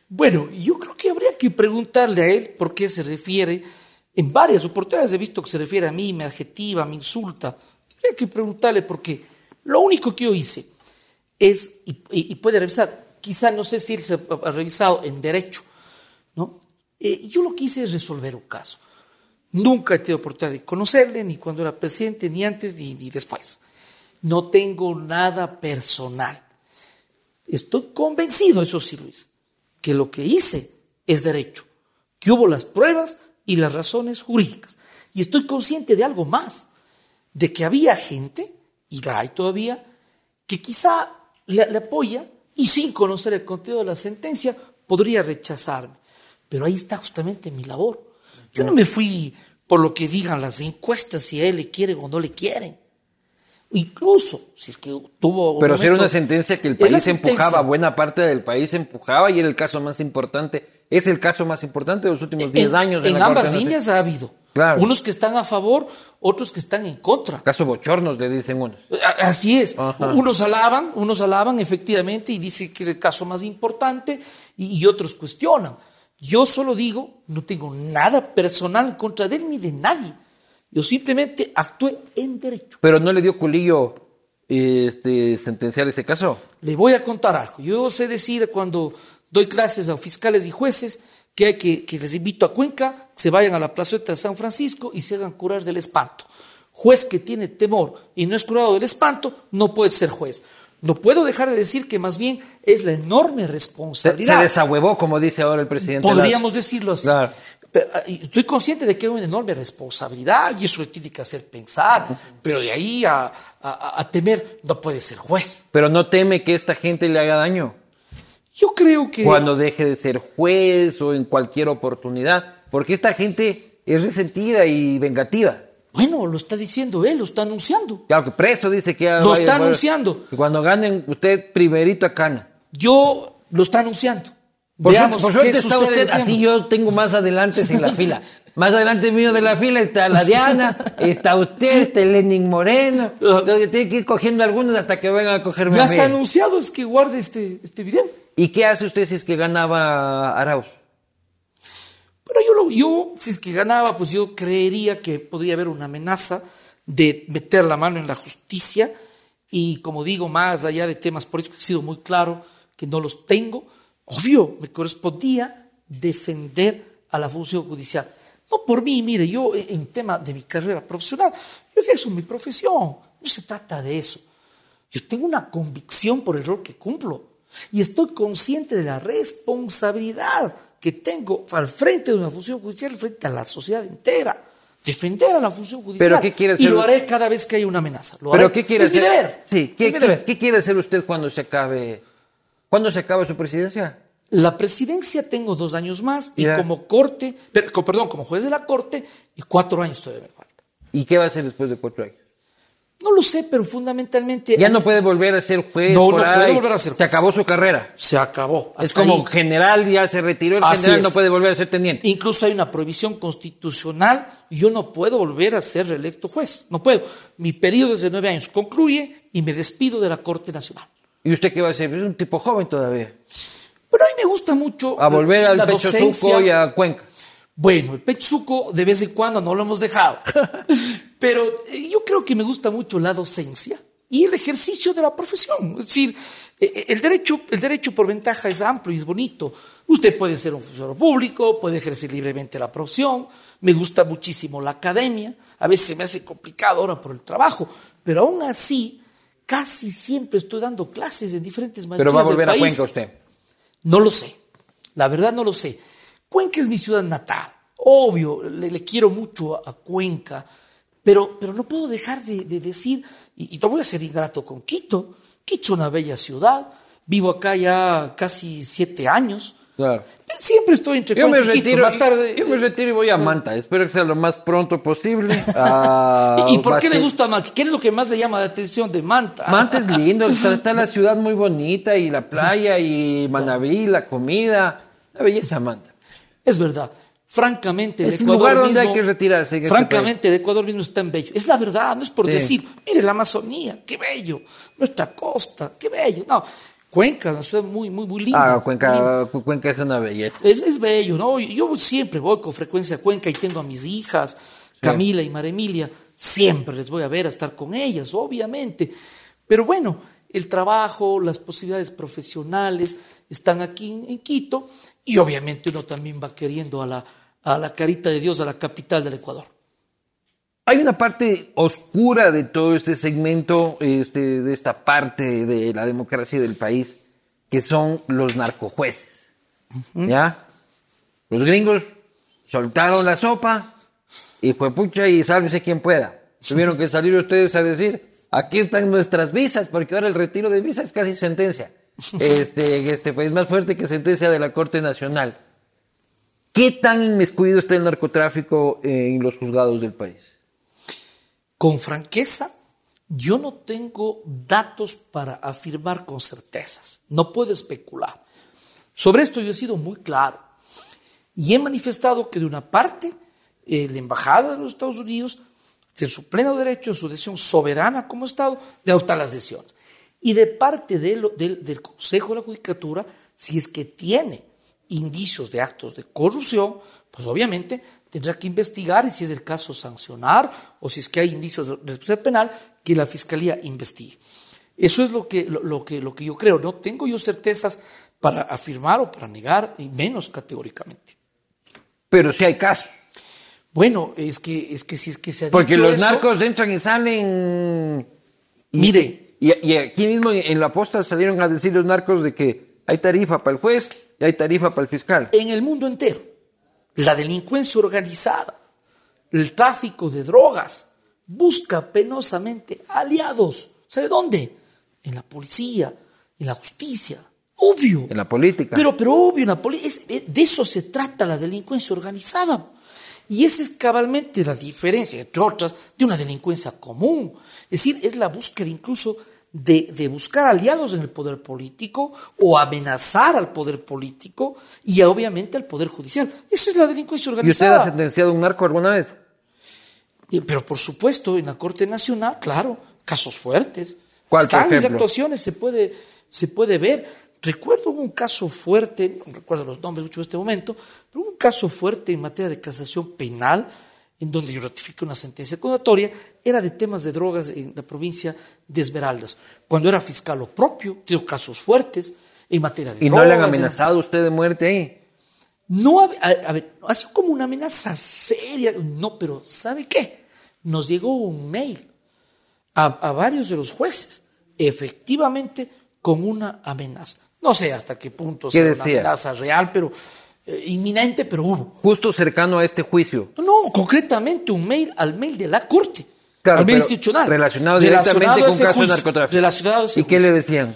Bueno, yo creo que que preguntarle a él por qué se refiere. En varias oportunidades he visto que se refiere a mí, me adjetiva, me insulta. Habría que preguntarle por qué. Lo único que yo hice es, y- y puede revisar, quizá no sé si él se ha, ha revisado en derecho, ¿no? Eh, yo lo que hice es resolver un caso. Nunca he tenido oportunidad de conocerle, ni cuando era presidente, ni antes, ni, ni después. No tengo nada personal. Estoy convencido, eso sí, Luis, que lo que hice es derecho, que hubo las pruebas y las razones jurídicas. Y estoy consciente de algo más, de que había gente, y la hay todavía, que quizá le, le apoya y sin conocer el contenido de la sentencia podría rechazarme. Pero ahí está justamente mi labor. Yo no me fui por lo que digan las encuestas, si a él le quieren o no le quieren. Incluso, si es que tuvo... un Pero si era una sentencia que el país empujaba, buena parte del país empujaba y era el caso más importante. Es el caso más importante de los últimos 10 en, años. En ambas líneas ha habido. Claro. Unos que están a favor, otros que están en contra. Caso bochornos, le dicen unos. Así es. Ajá. Unos alaban, unos alaban efectivamente y dicen que es el caso más importante y, y otros cuestionan. Yo solo digo, no tengo nada personal en contra de él ni de nadie. Yo simplemente actué en derecho. Pero no le dio culillo este, sentenciar ese caso. Le voy a contar algo. Yo sé decir cuando doy clases a fiscales y jueces que hay que, que les invito a Cuenca, se vayan a la plazoleta de San Francisco y se hagan curar del espanto. Juez que tiene temor y no es curado del espanto, no puede ser juez. No puedo dejar de decir que más bien es la enorme Se, se responsabilidad. desahuevó, como dice ahora el presidente. Podríamos Lazo. decirlo así. Claro. Pero, ah, estoy consciente de que hay una enorme responsabilidad y eso le tiene que hacer pensar, pero de ahí a- a temer no puede ser juez. Pero no teme que esta gente le haga daño Yo creo que... cuando deje de ser juez o en cualquier oportunidad. Porque esta gente es resentida y vengativa. Bueno, lo está diciendo él, lo está anunciando. Claro que preso dice que Lo vaya- está vaya- anunciando. que cuando ganen usted primerito a cana. Yo lo está anunciando. Por, Veamos por qué suerte está usted, así yo tengo más adelante en la fila. Más adelante mío de la fila está la Diana, está usted, está Lenin Moreno. Entonces tiene que ir cogiendo algunos hasta que vengan a cogerme Ya está anunciado, es que guarde este, este video. ¿Y qué hace usted si es que ganaba Arauz? Pero yo, lo, yo, si es que ganaba, pues yo creería que podría haber una amenaza de meter la mano en la justicia y, como digo, más allá de temas políticos, he sido muy claro que no los tengo, obvio, me correspondía defender a la función judicial. No por mí, mire, yo en tema de mi carrera profesional, yo ejerzo mi profesión, no se trata de eso. Yo tengo una convicción por el rol que cumplo y estoy consciente de la responsabilidad que tengo al frente de una función judicial, frente a la sociedad entera. Defender a la función judicial. ¿Pero qué quiere y hacer? lo haré cada vez que haya una amenaza. Lo ¿Pero haré. qué quiere es mi hacer? deber. Sí, ¿qué, mi deber. quiere hacer usted cuando se acabe? ¿Cuándo se acaba su presidencia? La presidencia tengo dos años más y como corte, per- co- perdón, como juez de la corte, y cuatro años todavía me falta. ¿Y qué va a hacer después de cuatro años? No lo sé, pero fundamentalmente. Ya no puede volver a ser juez. No, por no puede volver a ser Se juez. acabó su carrera. Se acabó. es como ahí. general, ya se retiró el Así general, es. no puede volver a ser teniente. Incluso hay una prohibición constitucional. Yo no puedo volver a ser reelecto juez. No puedo. Mi periodo de nueve años concluye y me despido de la Corte Nacional. ¿Y usted qué va a hacer? Es un tipo joven todavía. Pero a mí me gusta mucho. A volver al la Pecho docencia. Y a Cuenca. Bueno, el pechuco de vez en cuando no lo hemos dejado. Pero eh, yo creo que me gusta mucho la docencia y el ejercicio de la profesión. Es decir, eh, el derecho, el derecho por ventaja es amplio y es bonito. Usted puede ser un funcionario público, puede ejercer libremente la profesión. Me gusta muchísimo la academia. A veces se me hace complicado ahora por el trabajo, pero aún así, casi siempre estoy dando clases en diferentes maestrías Pero va a del volver a. Cuenca usted. No lo sé. La verdad no lo sé. Cuenca es mi ciudad natal. Obvio, le, le quiero mucho a, a Cuenca, pero, pero no puedo dejar de, de decir, y, y no voy a ser ingrato con Quito. Quito es una bella ciudad. Vivo acá ya casi siete años. Claro. Pero siempre estoy entre Yo me Quito. retiro. Más tarde. Yo me retiro y voy a Manta. Espero que sea lo más pronto posible. Ah, ¿Y por qué le gusta Manta? ¿Qué es lo que más le llama la atención de Manta? Manta es lindo, está, está la ciudad muy bonita y la playa y Manaví, la comida. La belleza Manta. Es verdad. Francamente, el Es el Ecuador lugar donde mismo- hay que retirarse en este francamente, el Ecuador mismo es tan bello. Es la verdad, no es por Sí. decir, mire la Amazonía, qué bello. Nuestra costa, qué bello. No, Cuenca, una ciudad muy, muy, muy linda. Ah. Cuenca, Cu- Cuenca es una belleza. Es, es bello, ¿no? Yo siempre voy con frecuencia a Cuenca y tengo a mis hijas, Camila y María Emilia. Siempre les voy a ver, a estar con ellas, obviamente. Pero bueno, el trabajo, las posibilidades profesionales están aquí en, en Quito y obviamente uno también va queriendo a la, a la carita de Dios, a la capital del Ecuador. Hay una parte oscura de todo este segmento, este, de esta parte de la democracia del país, que son los narcojueces. ¿Ya? Los gringos soltaron la sopa y fue pucha y sálvese quien pueda. Tuvieron que salir ustedes a decir, aquí están nuestras visas, porque ahora el retiro de visas es casi sentencia. Este, este país más fuerte que sentencia de la Corte Nacional. ¿Qué tan inmiscuido está el narcotráfico en los juzgados del país? Con franqueza, yo no tengo datos para afirmar con certezas. No puedo especular. Sobre esto yo he sido muy claro. Y he manifestado que de una parte, eh, la Embajada de los Estados Unidos, en su pleno derecho, en su decisión soberana como Estado, de adoptar las decisiones. Y de parte de lo- del, del Consejo de la Judicatura, si es que tiene indicios de actos de corrupción, pues obviamente tendrá que investigar y si es el caso sancionar o si es que hay indicios de responsabilidad penal, que la Fiscalía investigue. Eso es lo que, lo, lo que, lo que yo creo. No tengo yo certezas para afirmar o para negar, y menos categóricamente. Pero sí hay casos. Bueno, es que, es que si es que se ha Porque dicho los eso- narcos entran y salen. y- Mire. Y, y aquí mismo en, en la posta salieron a decir los narcos de que hay tarifa para el juez y hay tarifa para el fiscal. en el mundo entero. La delincuencia organizada, el tráfico de drogas, busca penosamente aliados. ¿Sabe dónde? En la policía, en la justicia. Obvio. En la política. Pero, pero obvio, en la es- eh, de eso se trata la delincuencia organizada. Y esa es cabalmente la diferencia, entre otras, de una delincuencia común. Es decir, es la búsqueda incluso de, de buscar aliados en el poder político o amenazar al poder político y obviamente al poder judicial. Esa es la delincuencia ¿Y usted organizada. ha sentenciado a un narco alguna vez? Pero por supuesto, en la Corte Nacional, claro, casos fuertes. ¿Cuál, por ejemplo? actuaciones, se puede, se puede ver. Recuerdo un caso fuerte, no recuerdo los nombres mucho en este momento, pero un caso fuerte en materia de casación penal, en donde yo ratifiqué una sentencia condenatoria, era de temas de drogas en la provincia de Esmeraldas. Cuando era fiscal lo propio, tuvo casos fuertes, en materia de ¿Y no le han drogas, en- amenazado a usted de muerte ahí? No, a, a- a ver, ha sido como una amenaza seria. No, pero ¿sabe qué? Nos llegó un mail a, a varios de los jueces, efectivamente con una amenaza. No sé hasta qué punto ¿Qué sea una decía? amenaza real, pero eh, inminente, pero hubo. Justo cercano a este juicio. No, concretamente un mail al mail de la Corte. Claro, al mail institucional. relacionado directamente Relacionado con casos de narcotráfico. Relacionado ¿Y qué le decían?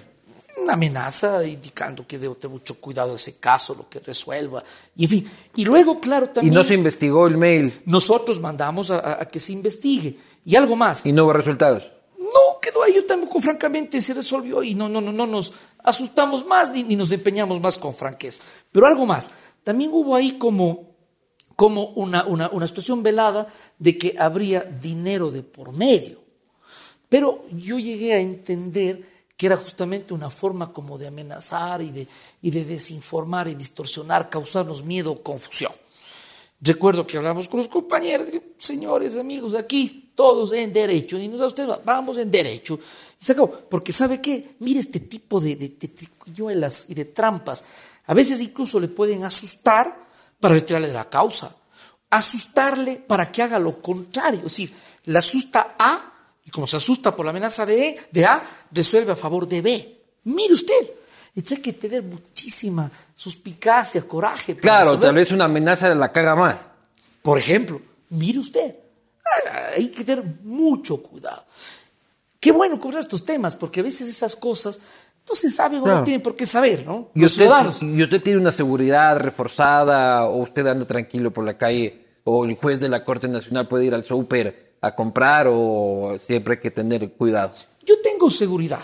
una amenaza indicando que debo tener mucho cuidado de ese caso, lo que resuelva, y en fin. Y luego, claro, Y también no se investigó el mail nosotros mandamos a que se investigue. Y algo más. y no hubo resultados. No quedó ahí, yo tampoco, francamente, se resolvió y no, no, no, no nos asustamos más ni, ni nos empeñamos más con franqueza. Pero algo más, también hubo ahí como, como una, una, una situación velada de que habría dinero de por medio. Pero yo llegué a entender que era justamente una forma como de amenazar y de, y de desinformar y distorsionar, causarnos miedo o confusión. Recuerdo que hablamos con los compañeros, señores, amigos, aquí todos en derecho, ni nos usted, vamos en derecho. Y se acabó, porque ¿sabe qué? Mire este tipo de, de, y de trampas. A veces incluso le pueden asustar para retirarle de la causa, asustarle para que haga lo contrario. Es decir, le asusta A y como se asusta por la amenaza de, E, de A, resuelve a favor de B. Mire usted, entonces hay que tener muchísima suspicacia, coraje. para Claro, resolver. tal vez una amenaza la caga más. Por ejemplo, mire usted, hay que tener mucho cuidado. Qué bueno cubrir estos temas, porque a veces esas cosas no se saben o Claro. no tienen por qué saber, ¿no? ¿Y usted, ciudadanos. y usted tiene una seguridad reforzada o usted anda tranquilo por la calle o el juez de la Corte Nacional puede ir al súper a comprar o siempre hay que tener cuidado? Yo tengo seguridad,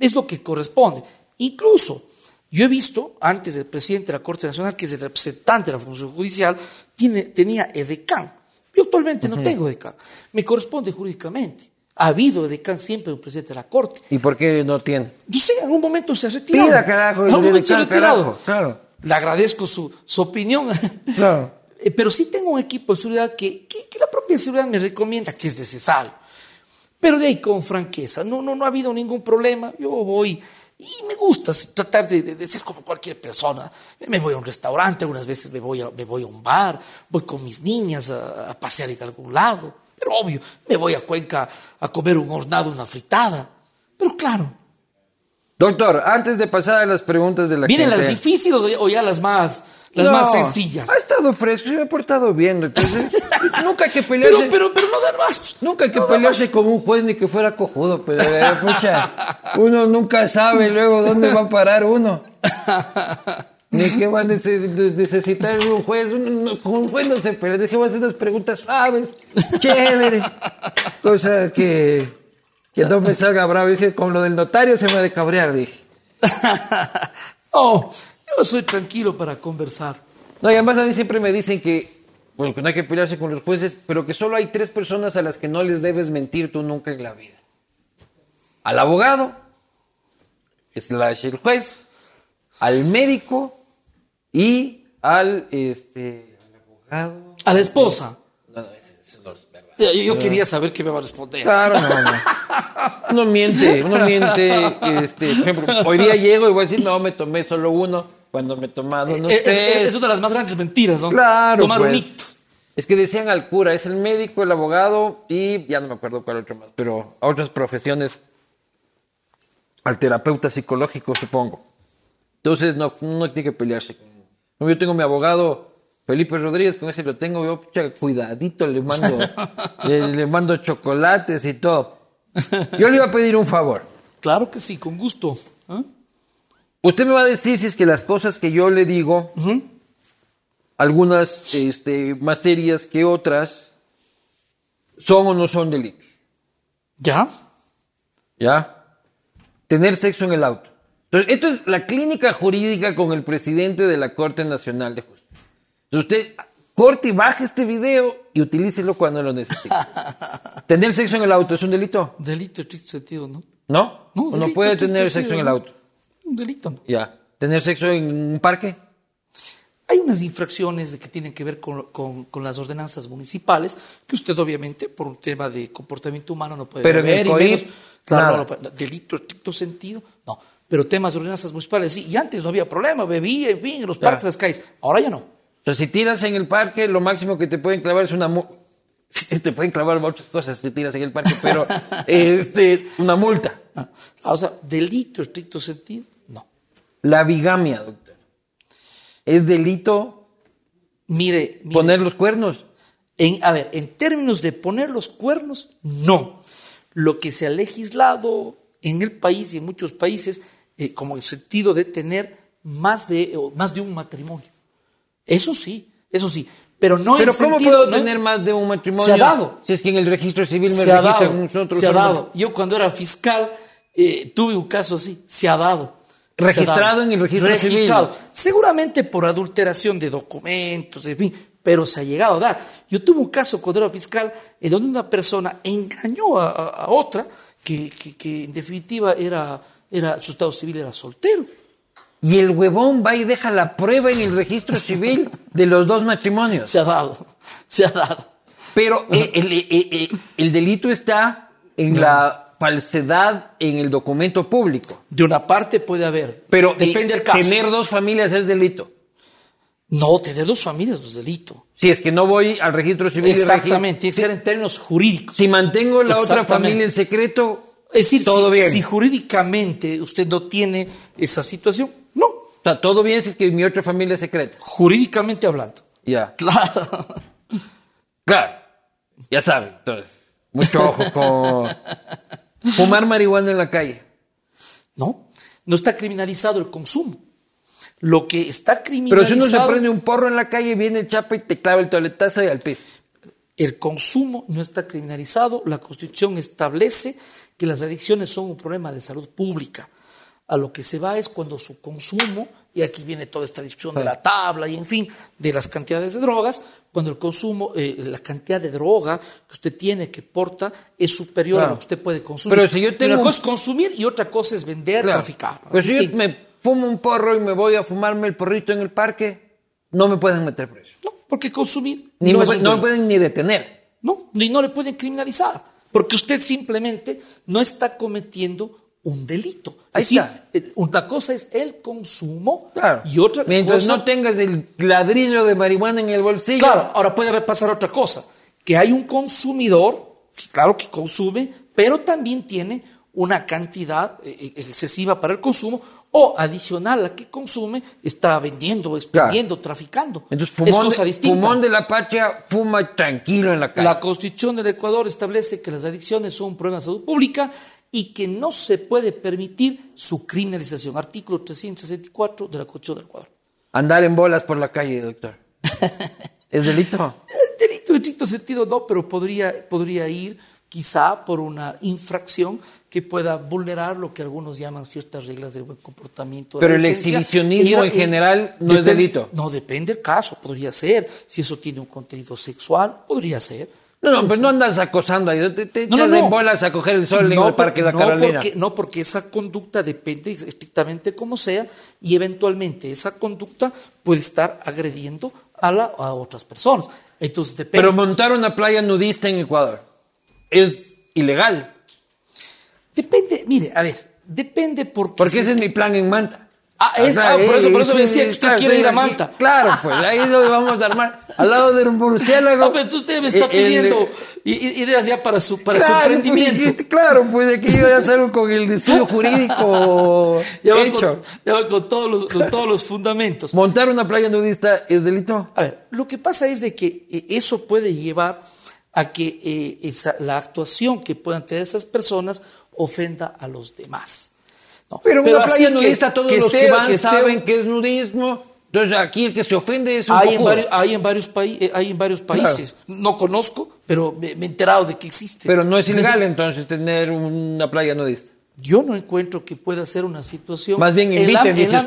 es lo que corresponde. Incluso, yo he visto, antes del presidente de la Corte Nacional, que es el representante de la función judicial, tiene, tenía edecán. Yo actualmente no tengo edecán. Me corresponde jurídicamente. Ha habido edecán siempre un presidente de la Corte. ¿Y por qué no tiene? No sé, en algún momento se ha retirado. Pida, carajo, En algún el momento se ha retirado. carajo, claro. Le agradezco su, su opinión. Claro. Eh, Pero sí tengo un equipo de seguridad que, que, que la propia seguridad me recomienda que es necesario. Pero de ahí con franqueza, no, no, no ha habido ningún problema. Yo voy y me gusta tratar de, de- de ser como cualquier persona. Me voy a un restaurante, algunas veces me voy a, me voy a un bar, voy con mis niñas a, a pasear en algún lado. Pero obvio, me voy a Cuenca a comer un hornado, una fritada. Pero claro, Doctor, antes de pasar a las preguntas de la ¿vienen gente... las difíciles o ya, o ya las más, las No, más sencillas? Ha estado fresco, se me ha portado bien. Entonces, nunca hay que pelearse. Pero, pero, pero no dan más. Nunca hay que No pelearse como un juez ni que fuera cojudo, pero eh, pucha, uno nunca sabe luego dónde va a parar uno. Ni qué va a necesitar un juez. Un juez no se pelea, dije, voy a hacer unas preguntas suaves, chévere. Cosa que, que no me salga bravo. Dije, con lo del notario se me ha de cabrear, dije. No, yo soy tranquilo para conversar. No, y además a mí siempre me dicen que, bueno, que no hay que pelearse con los jueces, pero que solo hay tres personas a las que no les debes mentir tú nunca en la vida. Al abogado, slash el juez, al médico y al, este, al abogado. A la esposa. No, no, ese- ese no es verdad. Yo, yo quería saber qué me va a responder. Claro, no, no. Uno miente, uno miente. Este, por ejemplo, hoy día llego y voy a decir, no, me tomé solo uno, cuando me tomaron Eh, es, ustedes. es- es una de las más grandes mentiras, ¿no? Claro. Tomar pues. un hito. Es que decían al cura, es el médico, el abogado y ya no me acuerdo cuál otro más, pero a otras profesiones, al terapeuta psicológico, supongo. Entonces no, no tiene que pelearse. Yo tengo mi abogado Felipe Rodríguez, con ese lo tengo yo, pucha, cuidadito, le mando, le, le mando chocolates y todo. Yo le iba a pedir un favor. Claro que sí, con gusto. ¿Ah? Usted me va a decir si es que las cosas que yo le digo, algunas este, más serias que otras, son o no son delitos. ¿Ya? ¿Ya? Tener sexo en el auto. Entonces, esto es la clínica jurídica con el presidente de la Corte Nacional de Justicia. Entonces, usted corte y baje este video y utilícelo cuando lo necesite. Tener sexo en el auto es un delito, Delito estricto sentido, ¿no? ¿no? No, delito puede tener sexo en el ¿no? auto. Un delito, ¿no? Ya. Tener sexo en un parque. Hay unas infracciones que tienen que ver con, con- con las ordenanzas municipales, que usted obviamente, por un tema de comportamiento humano, no puede Pero en el beber y menos- claro, no puede- delito estricto sentido, no. pero temas de ordenanzas municipales sí. Y antes no había problema, bebía, en fin, en los Claro. parques, las calles. Ahora ya no. O sea, si tiras en el parque, lo máximo que te pueden clavar es una multa. Te pueden clavar muchas cosas si tiras en el parque, pero este, una multa. Ah, O sea, delito estricto sentido, no. La bigamia, doctor. ¿Es delito Mire, mire, poner los cuernos? En, a ver, en términos de poner los cuernos, no. Lo que se ha legislado en el país y en muchos países, eh, como el sentido de tener más de, más de un matrimonio. Eso sí, eso sí. Pero no Pero en ¿cómo sentido, puedo no- tener más de un matrimonio? Se ha dado. Si es que en el registro civil me se ha dado, nosotros. se ha dado. Yo cuando era fiscal eh, tuve un caso así, se ha dado. Registrado en el registro Registrado. civil. Seguramente por adulteración de documentos, en fin, pero se ha llegado a dar. Yo tuve un caso cuando era fiscal en donde una persona engañó a, a- a otra que, que- que en definitiva era, era, su estado civil era soltero. Y el huevón va y deja la prueba en el registro civil de los dos matrimonios. Se ha dado, se ha dado. Pero eh, el, el- el- el delito está en la falsedad en el documento público. De una parte puede haber, Pero depende del caso. tener dos familias es delito. No, tener dos familias no es delito. Si es que no voy al registro civil. Exactamente, tiene que ser en términos jurídicos. Si mantengo la otra familia en secreto, Es decir, todo si, bien. si jurídicamente usted no tiene esa situación, no, O sea, todo bien si es que mi otra familia es secreta. jurídicamente hablando. Ya. Claro. Claro. Ya saben, entonces. Mucho ojo con fumar marihuana en la calle. No, no está criminalizado el consumo. Lo que está Pero criminalizado si uno se prende un porro en la calle, viene el chapa y te clava el toletazo y al piso. el consumo no está criminalizado. La Constitución establece que las adicciones son un problema de salud pública. A lo que se va es cuando su consumo, y aquí viene toda esta discusión de la tabla y en fin, de las cantidades de drogas, cuando el consumo, eh, la cantidad de droga que usted tiene, que porta, es superior a lo que usted puede consumir. Pero si yo tengo Una un- cosa es consumir y otra cosa es vender, Claro. traficar. Pues si yo me fumo un porro y me voy a fumarme el porrito en el parque, no me pueden meter preso. No, porque consumir Ni no me, es pu- un no me pueden ni detener. No, ni no le pueden criminalizar, porque usted simplemente no está cometiendo un delito. Es decir, eh, una cosa es el consumo Claro. y otra Mientras cosa... no tengas el ladrillo de marihuana en el bolsillo. Claro, ahora puede pasar otra cosa, que hay un consumidor, que claro que consume, pero también tiene una cantidad eh, eh, excesiva para el consumo o adicional a la que consume, está vendiendo, expendiendo, traficando. Entonces, es fumón, cosa de, distinta. fumón de la patria fuma tranquilo en la calle. La Constitución del Ecuador establece que las adicciones son un problema de salud pública y que no se puede permitir su criminalización. Artículo 364 de la Constitución del Ecuador. Andar en bolas por la calle, doctor. ¿Es delito? El delito en estricto sentido no, pero podría, podría ir quizá por una infracción que pueda vulnerar lo que algunos llaman ciertas reglas del buen comportamiento. Pero el exhibicionismo en y- general no es delito. No, depende del caso, podría ser. Si eso tiene un contenido sexual, podría ser. No, no, pero no andas acosando ahí. Te, te No, no, echas no. en bolas a coger el sol en el Parque de la Carolina. Porque, no, porque esa conducta depende estrictamente como sea y eventualmente esa conducta puede estar agrediendo a, la, a otras personas. Entonces depende. Pero montar una playa nudista en Ecuador es ilegal. depende, mire, a ver, depende porque... Porque ese es es mi plan en Manta. Ah, es- ah, por eso- por eso me decía que usted quiere ir a aquí- Manta. Claro, pues ahí es donde vamos a armar. Al lado del murciélago. No, pero usted me está pidiendo ideas ya para su, para su Claro, pues, emprendimiento. y- claro, pues aquí yo ya salgo con el estudio jurídico Ya hecho. con, ya va con todos los, con todos los fundamentos. Montar una playa nudista es delito. A ver, lo que pasa es de que eh, eso puede llevar a que eh, esa- la actuación que puedan tener esas personas ofenda a los demás. Pero una playa que- nudista todos los esté- que van esté- saben que es nudismo. Entonces aquí el que se ofende es un hay en, cojudo. varios, hay, en varios eh, hay en varios países. No conozco, pero me, me he enterado de que existe. Pero no es ilegal entonces tener una playa nudista. Yo no encuentro que pueda ser una situación. Más bien inviten, en dice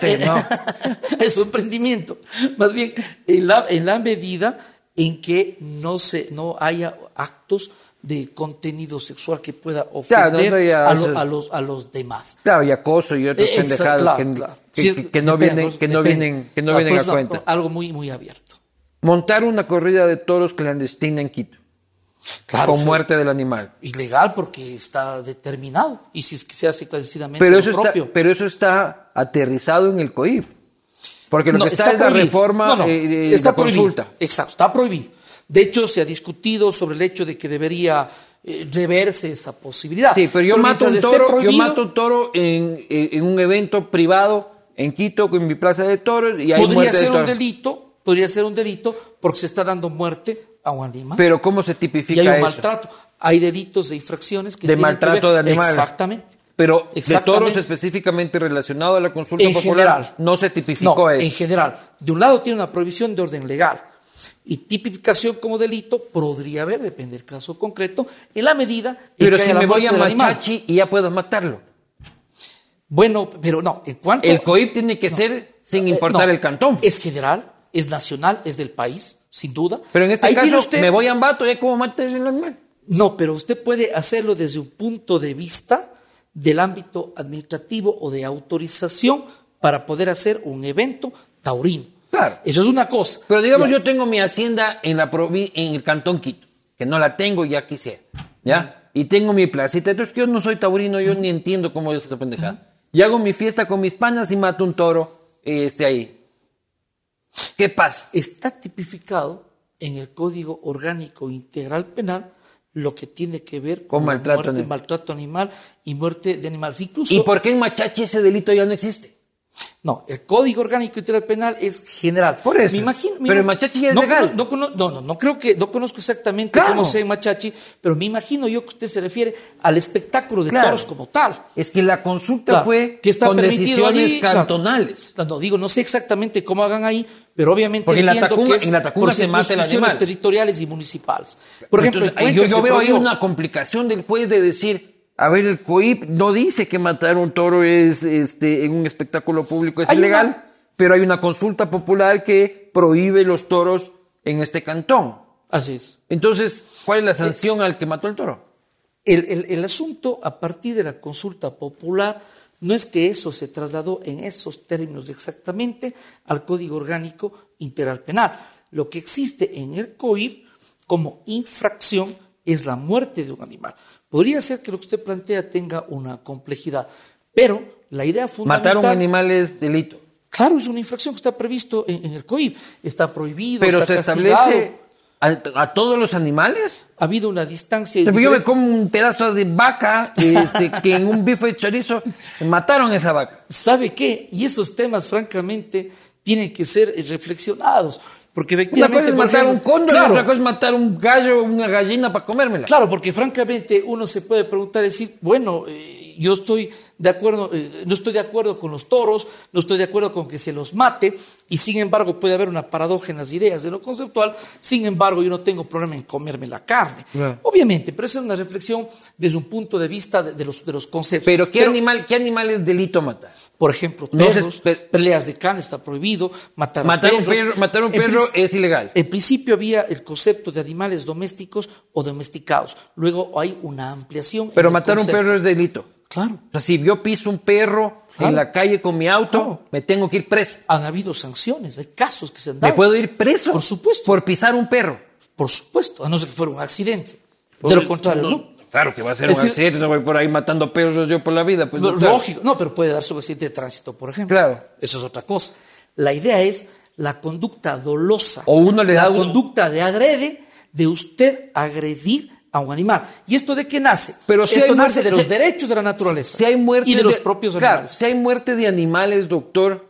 es su emprendimiento. Más bien, en la, en la medida en que no, se, no haya actos de contenido sexual que pueda Claro, ofender a, lo- a los, a los demás. Claro, y acoso y otras Eh, pendejadas claro, que, claro. que- Sí, que- que no depende, vienen, que no depende. vienen, que no Claro, vienen a eso, cuenta. Algo muy, muy abierto. Montar una corrida de toros clandestina en Quito. Claro, con muerte del animal. Ilegal porque está determinado. Y si es que se hace clandestinamente Pero lo eso, está, propio. pero eso está aterrizado en el COIP. Porque lo No, que está, es la reforma No, no, eh, está la prohibido. consulta. Exacto, está prohibido. De hecho, se ha discutido sobre el hecho de que debería eh, reverse esa posibilidad. Sí, pero yo mato un toro, yo mato un toro en, un evento privado en Quito, en mi plaza de toros, y hay Podría muerte de ser un delito, podría ser un delito porque se está dando muerte a un animal. Pero ¿cómo se y tipifica hay un eso? maltrato. Hay delitos de infracciones que De tienen que maltrato ver- de animales. Exactamente. Pero de toros específicamente relacionado a la consulta En popular general. no se tipificó No, eso. en general. De un lado tiene una prohibición de orden legal y tipificación como delito podría haber, depende del caso concreto, en la medida en Pero que si haya la me voy a. Machachi y ya puedo matarlo. Bueno, pero no, en cuanto... El COIP tiene que ser sin Eh, importar no, el cantón. Es general, es nacional, es del país, sin duda. Pero en este Ahí caso usted- me voy a Ambato y como matas el animal. No, pero usted puede hacerlo desde un punto de vista del ámbito administrativo o de autorización para poder hacer un evento taurino. Claro. Eso es una cosa. Pero digamos, Ya. yo tengo mi hacienda en la en el cantón Quito, que no la tengo y ya quisiera, ¿ya? Y tengo mi placita, entonces yo no soy taurino, yo ni entiendo cómo es esa pendejada. Y hago mi fiesta con mis panas y mato un toro, este ahí. ¿Qué pasa? Está tipificado en el Código Orgánico Integral Penal lo que tiene que ver Con maltrato muerte, animal. maltrato animal y muerte de animales. Incluso, ¿Y por qué en Machachi ese delito ya no existe? No, el Código Orgánico Integral Penal es general. Por eso. Me imagino, me Pero imagino- Machachi ya es no, legal. No, no, no, no creo que, no conozco exactamente Claro. cómo sea Machachi, pero me imagino yo que usted se refiere al espectáculo de Claro. toros como tal. Es que la consulta Claro, fue que está con permitido decisiones allí, cantonales. No, no, digo, no sé exactamente cómo hagan ahí, pero obviamente Porque en la entiendo Tacunga- que es en la Tacunga por se mata el animal. territoriales y municipales. Por ejemplo, Entonces, yo, yo veo ahí una complicación del juez de decir, a ver, el COIP no dice que matar un toro es este en un espectáculo público es Hay ilegal, una- pero hay una consulta popular que prohíbe los toros en este cantón. Así es. Entonces, ¿cuál es la sanción al que mató el toro? El, el- el asunto a partir de la consulta popular no es que eso se trasladó en esos términos exactamente al Código Orgánico Integral Penal. Lo que existe en el COIP como infracción es la muerte de un animal. Podría ser que lo que usted plantea tenga una complejidad, pero la idea fundamental... Matar a un animal es delito. Claro, es una infracción que está previsto en, en el COIP. Está prohibido, Pero está se castigado. establece a, a todos los animales. Ha habido una distancia... Yo me como un pedazo de vaca este, que en un bife de chorizo mataron esa vaca. ¿Sabe qué? Y esos temas, francamente, tienen que ser eh, reflexionados. Porque Una efectivamente. cosa es matar ejemplo, un cóndor claro, otra cosa es matar un gallo o una gallina para comérmela. Claro, porque francamente uno se puede preguntar decir, bueno, eh, yo estoy de acuerdo, eh, no estoy de acuerdo con los toros, no estoy de acuerdo con que se los mate, y sin embargo puede haber una paradoja en las ideas de lo conceptual, sin embargo yo no tengo problema en comerme la carne. Obviamente, pero esa es una reflexión desde un punto de vista de, de los, de los conceptos. Pero ¿qué, animal, ¿qué animal es delito matar? Por ejemplo, perros, pe- peleas de can está prohibido, matar, a Matar un perro, matar un perro es ilegal. En principio había el concepto de animales domésticos o domesticados. Luego hay una ampliación. Pero matar un perro es delito. Claro. O sea, si yo piso un perro Claro. en la calle con mi auto, Claro. me tengo que ir preso. Han habido sanciones, hay casos que se han Me dado. puedo ir preso. Por supuesto. Por pisar un perro. Por supuesto, a no ser que fuera un accidente. De lo contrario, no. Claro que va a ser Es un decir- accidente, no voy por ahí matando perros yo por la vida. Pues, Lo- no, claro. Lógico, no, pero puede darse un accidente de tránsito, por ejemplo. Claro. Eso es otra cosa. La idea es la conducta dolosa. O uno le da La un- conducta de agrede, de usted agredir a un animal. ¿Y esto de qué nace? Pero si esto nace muerte- de los si- derechos de la naturaleza Si hay muerte y de los propios claro, animales. si hay muerte de animales, doctor,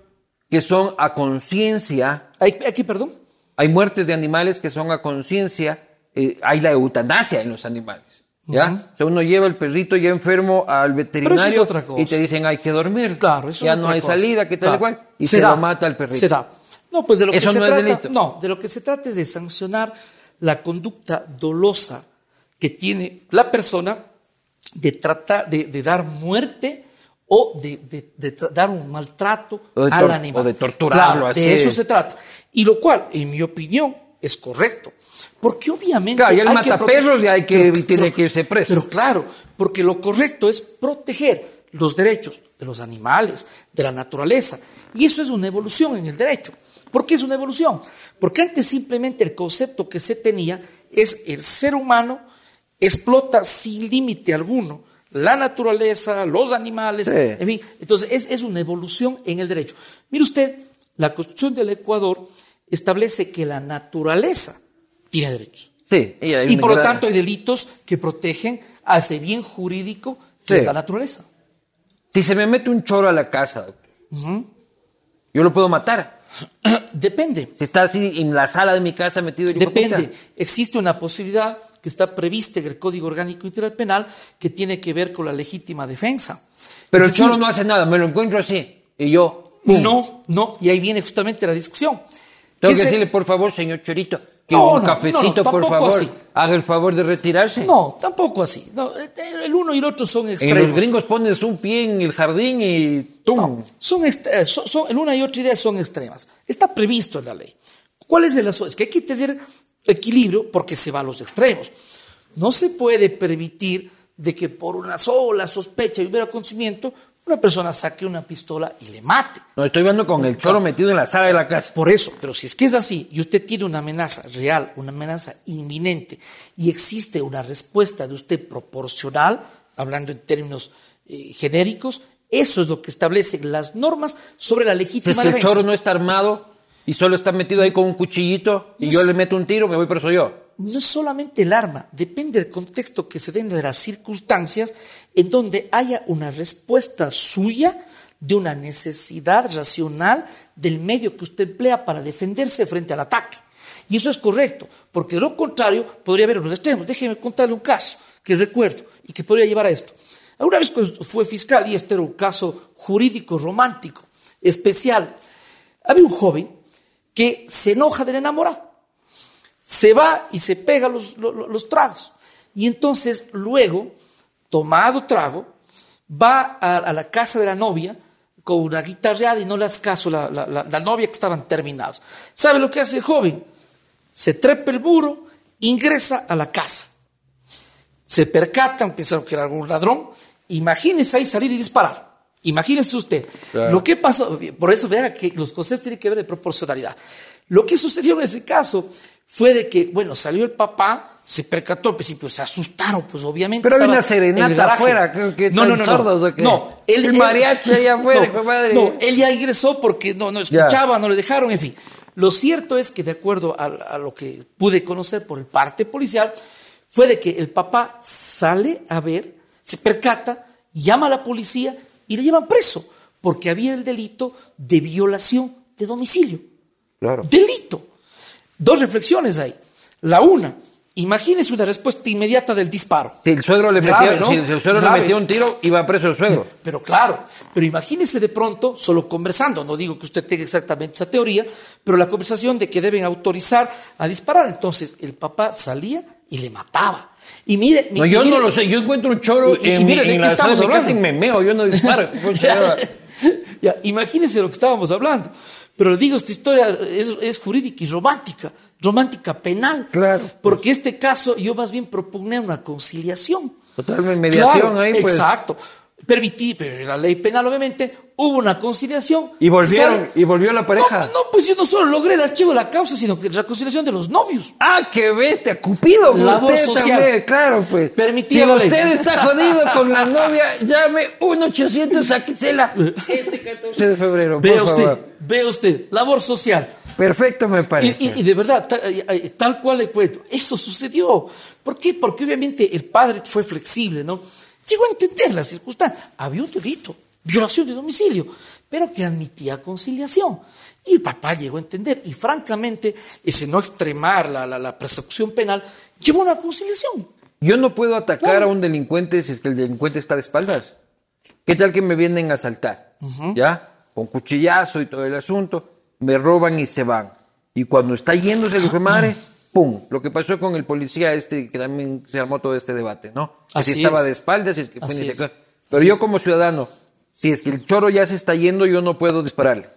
que son a conciencia, ¿Hay- ¿Aquí, perdón? hay muertes de animales que son a conciencia, eh, hay la eutanasia en los animales. ¿Ya? O sea, uno lleva el perrito ya enfermo al veterinario otra cosa. y te dicen hay que dormir. Claro, eso ya es no otra hay cosa. salida, que tal Claro. cual, y Se se, lo mata al perrito. Se da. No, pues de lo Eso que se no es trata, delito. no, de lo que se trata es de sancionar la conducta dolosa que tiene la persona de tratar de, de dar muerte o de, de- de tra- dar un maltrato al animal. o de torturarlo, Claro, así. De eso se trata. Y lo cual, en mi opinión, es correcto. Porque obviamente. Claro, y él hay mata que perros y hay que- Pero- tiene pero- que irse preso. Pero claro, porque lo correcto es proteger los derechos de los animales, de la naturaleza. Y eso es una evolución en el derecho. ¿Por qué es una evolución? Porque antes simplemente el concepto que se tenía es el ser humano explota sin límite alguno la naturaleza, los animales, Sí. en fin. Entonces es, es una evolución en el derecho. Mire usted, la Constitución del Ecuador establece que la naturaleza tiene derechos. Sí, y, Y por lo gran- tanto hay delitos que protegen a ese bien jurídico que Sí. es la naturaleza. Si se me mete un choro a la casa, doctor, yo lo puedo matar. Depende. Si está así en la sala de mi casa metido Depende. Existe una posibilidad que está prevista en el Código Orgánico Integral Penal que tiene que ver con la legítima defensa. Pero Es el decir, choro no hace nada, me lo encuentro así. Y yo, ¡pum! No, no, y ahí viene justamente la discusión. Tengo ¿Qué que decirle, por favor, señor Chorito, que No, un no, cafecito, no, por favor, así. haga el favor de retirarse. No, tampoco así. El uno y el otro son en extremos. los gringos pones un pie en el jardín y ¡tum! Son, eh, son, son- el una y otra idea son extremas. Está previsto en la ley. ¿Cuál es el asunto? Es que hay que tener equilibrio porque se va a los extremos. No se puede permitir de que por una sola sospecha y un mero conocimiento una persona saque una pistola y le mate. No, estoy hablando con el choro metido en la sala de la casa. Por eso, pero si es que es así y usted tiene una amenaza real, una amenaza inminente y existe una respuesta de usted proporcional, hablando en términos eh, genéricos, eso es lo que establecen las normas sobre la Si legítima es que el defensa. choro no está armado y solo está metido ahí con un cuchillito y yo le meto un tiro, me voy preso yo. no es solamente el arma, depende del contexto que se den de las circunstancias en donde haya una respuesta suya de una necesidad racional del medio que usted emplea para defenderse frente al ataque. Y eso es correcto, porque de lo contrario podría haber unos extremos. Déjeme contarle un caso que recuerdo y que podría llevar a esto. Alguna vez fue fiscal, y este era un caso jurídico romántico, especial, había un joven que se enoja del enamorado se va y se pega los, lo- lo- los tragos. Y entonces luego, tomado trago, va a, la casa de la novia con una guitarreada y no le hace caso la, la- la- la novia que estaban terminados. ¿Sabe lo que hace el joven? Se trepa el muro, ingresa a la casa. Se percatan, pensaron que era algún ladrón. Imagínese ahí salir y disparar. Imagínese usted. Claro. Lo que pasó, por eso vea que los conceptos tienen que ver de proporcionalidad. Lo que sucedió en ese caso fue de que, bueno, salió el papá, se percató, al principio se asustaron, pues obviamente. Pero hay una serenata afuera, creo que no, no, no, sordos, no. ¿o qué? No, él, El mariachi allá afuera, no, madre. no, él ya ingresó porque no, no Ya. escuchaba, no le dejaron, en fin. Lo cierto es que, de acuerdo a, a lo que pude conocer por el parte policial, fue de que el papá sale a ver, se percata, llama a la policía y le llevan preso, porque había el delito de violación de domicilio. Claro. Delito. Dos reflexiones ahí. La una, imagínese una respuesta inmediata del disparo. Si el suegro le Grave, metía, ¿no? si el suegro Grave. le metía un tiro, iba preso el suegro. Pero claro, pero imagínese de pronto, solo conversando, no digo que usted tenga exactamente esa teoría, pero la conversación de que deben autorizar a disparar. Entonces el papá salía y le mataba. Y mire, No, y yo mire- no lo sé. Yo encuentro un choro Y- y- y en, mire, ¿de en qué estamos hablando? me meo. Yo no disparo. Ya, imagínense lo que estábamos hablando. Pero le digo, esta historia es, es jurídica y romántica, romántica penal. Claro. Porque este caso yo más bien propugné una conciliación. Totalmente mediación Claro, ahí, pues. Exacto. Permití, pero la ley penal obviamente hubo una conciliación. Y volvieron, Sale- y volvió la pareja. No, no, pues yo no solo logré el archivo de la causa, sino que la conciliación de los novios. Ah, qué bestia, Cupido, Labor usted social. también, claro, pues. Permitida si la ley. usted está jodido con la novia, llame 1-800 a Quisela este 14 de febrero, Vea usted, favor. vea usted, labor social. Perfecto, me parece. y- y de verdad, ta- eh, eh, tal cual le cuento, eso sucedió. ¿Por qué? Porque obviamente el padre fue flexible, ¿no? Llegó a entender la circunstancia. Había un delito, violación de domicilio, pero que admitía conciliación. Y el papá llegó a entender. Y francamente, ese no extremar la, la, la persecución penal, llevó a una conciliación. Yo no puedo atacar a un delincuente si es que el delincuente está de espaldas. ¿Qué tal que me vienen a asaltar? ¿Ya? Con cuchillazo y todo el asunto, me roban y se van. Y cuando está yéndose de madre, ¡pum! Lo que pasó con el policía este, que también se armó todo este debate, ¿no? Que si Así estaba es. de espaldas, si es que Así es. Pero Así yo como ciudadano, si es que el choro ya se está yendo, yo no puedo dispararle.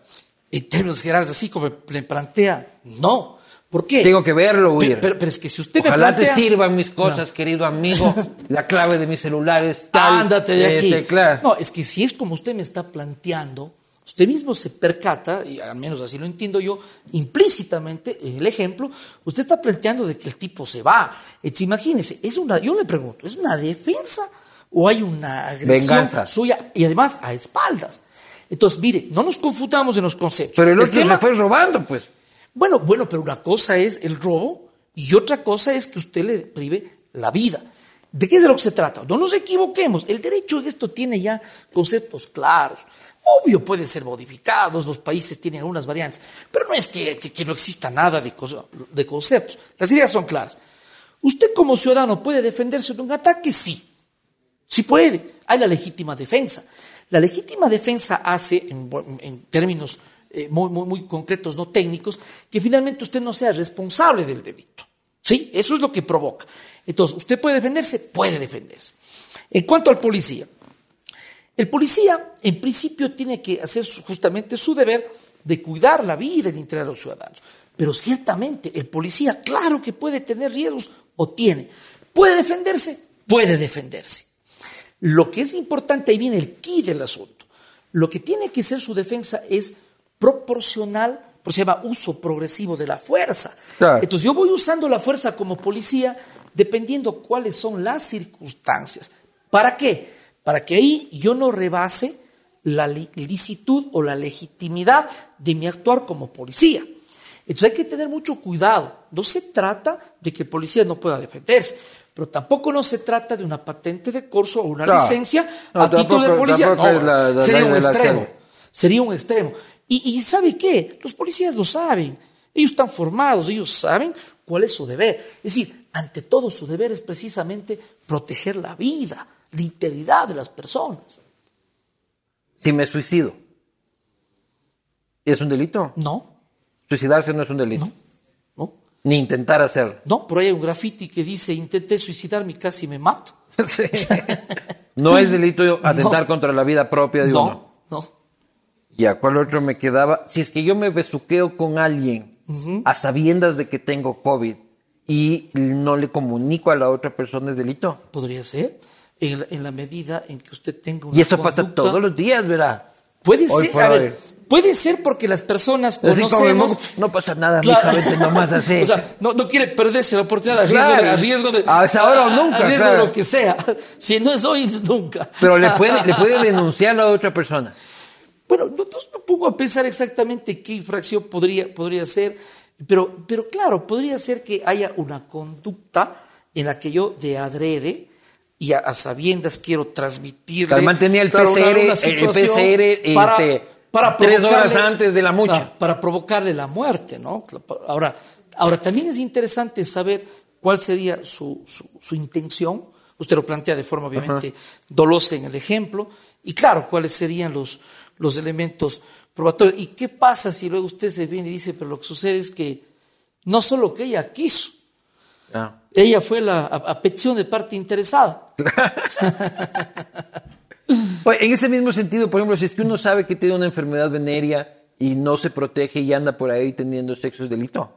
En términos generales, así como me plantea, no. ¿Por qué? Tengo que verlo, Pe- huir. Pero, pero es que si usted me Ojalá plantea... te sirvan mis cosas, querido amigo. La clave de mi celular es tal. Ándate de aquí. este, claro. No, es que si es como usted me está planteando, Usted mismo se percata, y al menos así lo entiendo yo, implícitamente en el ejemplo, usted está planteando de que el tipo se va. Entonces, imagínese, es una, yo le pregunto, ¿es una defensa o hay una agresión Venganza. suya y además a espaldas? Entonces, mire, no nos confundamos en los conceptos. Pero el otro tema- se fue robando, pues. bueno, bueno, pero una cosa es el robo y otra cosa es que usted le prive la vida. ¿De qué es de lo que se trata? No nos equivoquemos. El derecho en esto tiene ya conceptos claros. Obvio, pueden ser modificados, los países tienen algunas variantes, pero no es que, que- no exista nada de, de conceptos. Las ideas son claras. ¿Usted como ciudadano puede defenderse de un ataque? Sí. Sí puede. Hay la legítima defensa. La legítima defensa hace, en términos eh, muy, muy, muy concretos, no técnicos, que finalmente usted no sea responsable del delito. ¿Sí? Eso es lo que provoca. Entonces, ¿usted puede defenderse? Puede defenderse. En cuanto al policía, el policía, en principio, tiene que hacer justamente su deber de cuidar la vida y el interés de los ciudadanos. Pero ciertamente, el policía, claro que puede tener riesgos o tiene. ¿Puede defenderse? Puede defenderse. Lo que es importante, ahí viene el key del asunto. Lo que tiene que ser su defensa es proporcional, por se llama uso progresivo de la fuerza. Claro. Entonces yo voy usando la fuerza como policía dependiendo cuáles son las circunstancias. ¿Para qué? Para que ahí yo no rebase la li- licitud o la legitimidad de mi actuar como policía. Entonces hay que tener mucho cuidado. No se trata de que el policía no pueda defenderse, pero tampoco no se trata de una patente de corso o una licencia No, a título de policía. No, es la- la sería un extremo. Sería un extremo. Y, y ¿sabe qué? Los policías lo saben. Ellos están formados, ellos saben cuál es su deber. Es decir, ante todo su deber es precisamente proteger la vida, la integridad de las personas. Si me suicido, ¿es un delito? No, Suicidarse no es un delito. no, no. Ni intentar hacerlo. No, ahí hay un graffiti que dice, intenté suicidarme y casi me mato. Sí. No es delito atentar No. contra la vida propia de uno. No, no. Ya, ¿cuál otro me quedaba? Si es que yo me besuqueo con alguien a sabiendas de que tengo COVID y no le comunico a la otra persona, ¿es delito? Podría ser, en la, en la medida en que usted tenga una Y eso pasa conducta- todos los días, ¿verdad? Puede Hoy ser, a hoy. ver, puede ser porque las personas conocemos... no pasa nada, Claro. mija, vete nomás así. O sea, no, no quiere perderse la oportunidad a riesgo, Claro. de, a riesgo de. A esa hora o nunca, A riesgo claro. de lo que sea. Si no es hoy, nunca. Pero le puede, le puede denunciar a otra persona. Bueno, no, no pongo a pensar exactamente qué infracción podría, podría ser, pero, pero claro, podría ser que haya una conducta en la que yo de adrede y a, a sabiendas quiero transmitirle. Calmán tenía el PCR, el PCR, este, tres horas antes de la mucha. Ah, para provocarle la muerte, ¿no? Ahora, ahora también es interesante saber cuál sería su, su, su intención. Usted lo plantea de forma obviamente dolosa en el ejemplo. Y claro, cuáles serían los, los elementos probatorios. ¿Y qué pasa si luego usted se viene y dice, pero lo que sucede es que no solo que ella quiso, Ah. ella fue la, a, a petición de parte interesada. Oye, en ese mismo sentido, por ejemplo, si es que uno sabe que tiene una enfermedad venérea y no se protege y anda por ahí teniendo sexo es delito.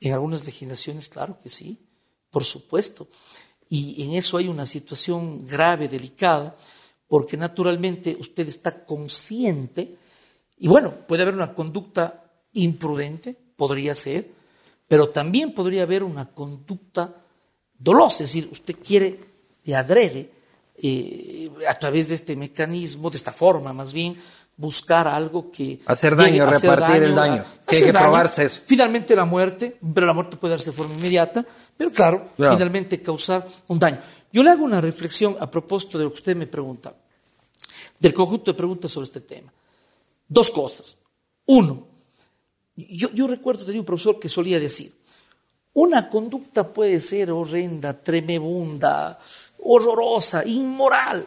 En algunas legislaciones, claro que sí, por supuesto. Y en eso hay una situación grave, delicada, porque naturalmente usted está consciente, y bueno, puede haber una conducta imprudente, podría ser, pero también podría haber una conducta dolosa, es decir, usted quiere de adrede, eh, a través de este mecanismo, de esta forma más bien, buscar algo que... Hacer daño, hacer repartir el daño. Que hay que daño. probarse eso. Finalmente la muerte, pero la muerte puede darse de forma inmediata, pero claro, Claro. finalmente causar un daño. Yo le hago una reflexión a propósito de lo que usted me pregunta, del conjunto de preguntas sobre este tema. Dos cosas. Uno, yo, yo recuerdo tenía un profesor que solía decir, una conducta puede ser horrenda, tremebunda, horrorosa, inmoral.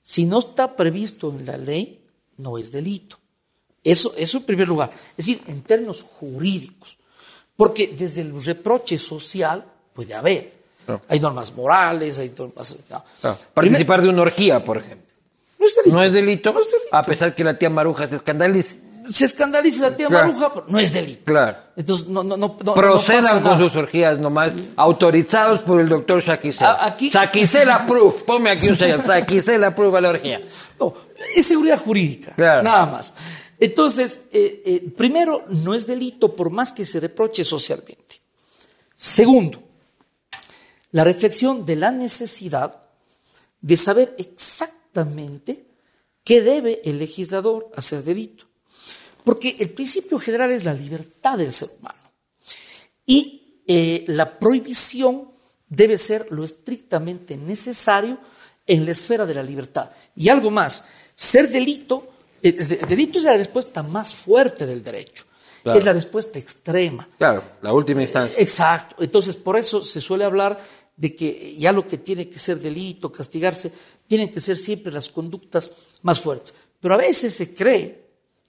Si no está previsto en la ley, no es delito. Eso, eso en primer lugar. Es decir, en términos jurídicos. Porque desde el reproche social puede haber. Hay normas morales, hay normas... no. Participar de una orgía, por ejemplo. No es delito. No es delito, No es delito. a pesar que la tía Maruja se escandalice. Se escandaliza la tía Claro. Maruja, pero no es delito. Claro. Entonces, no, no, no, no- no Procedan pasa con sus orgías nomás, autorizados por el doctor Saquicela. Aquí- Saquicela Proof, ponme aquí un sello, Saquicela Proof a la orgía. No, es seguridad jurídica, Claro. nada más. Entonces, eh, eh, primero, no es delito por más que se reproche socialmente. Segundo, la reflexión de la necesidad de saber exactamente qué debe el legislador hacer delito. Porque el principio general es la libertad del ser humano. Y eh, la prohibición debe ser lo estrictamente necesario en la esfera de la libertad. Y algo más, ser delito, eh, de- delito es la respuesta más fuerte del derecho, Claro. es la respuesta extrema. Claro, la última instancia. Exacto. Entonces, por eso se suele hablar de que ya lo que tiene que ser delito, castigarse, tienen que ser siempre las conductas más fuertes. Pero a veces se cree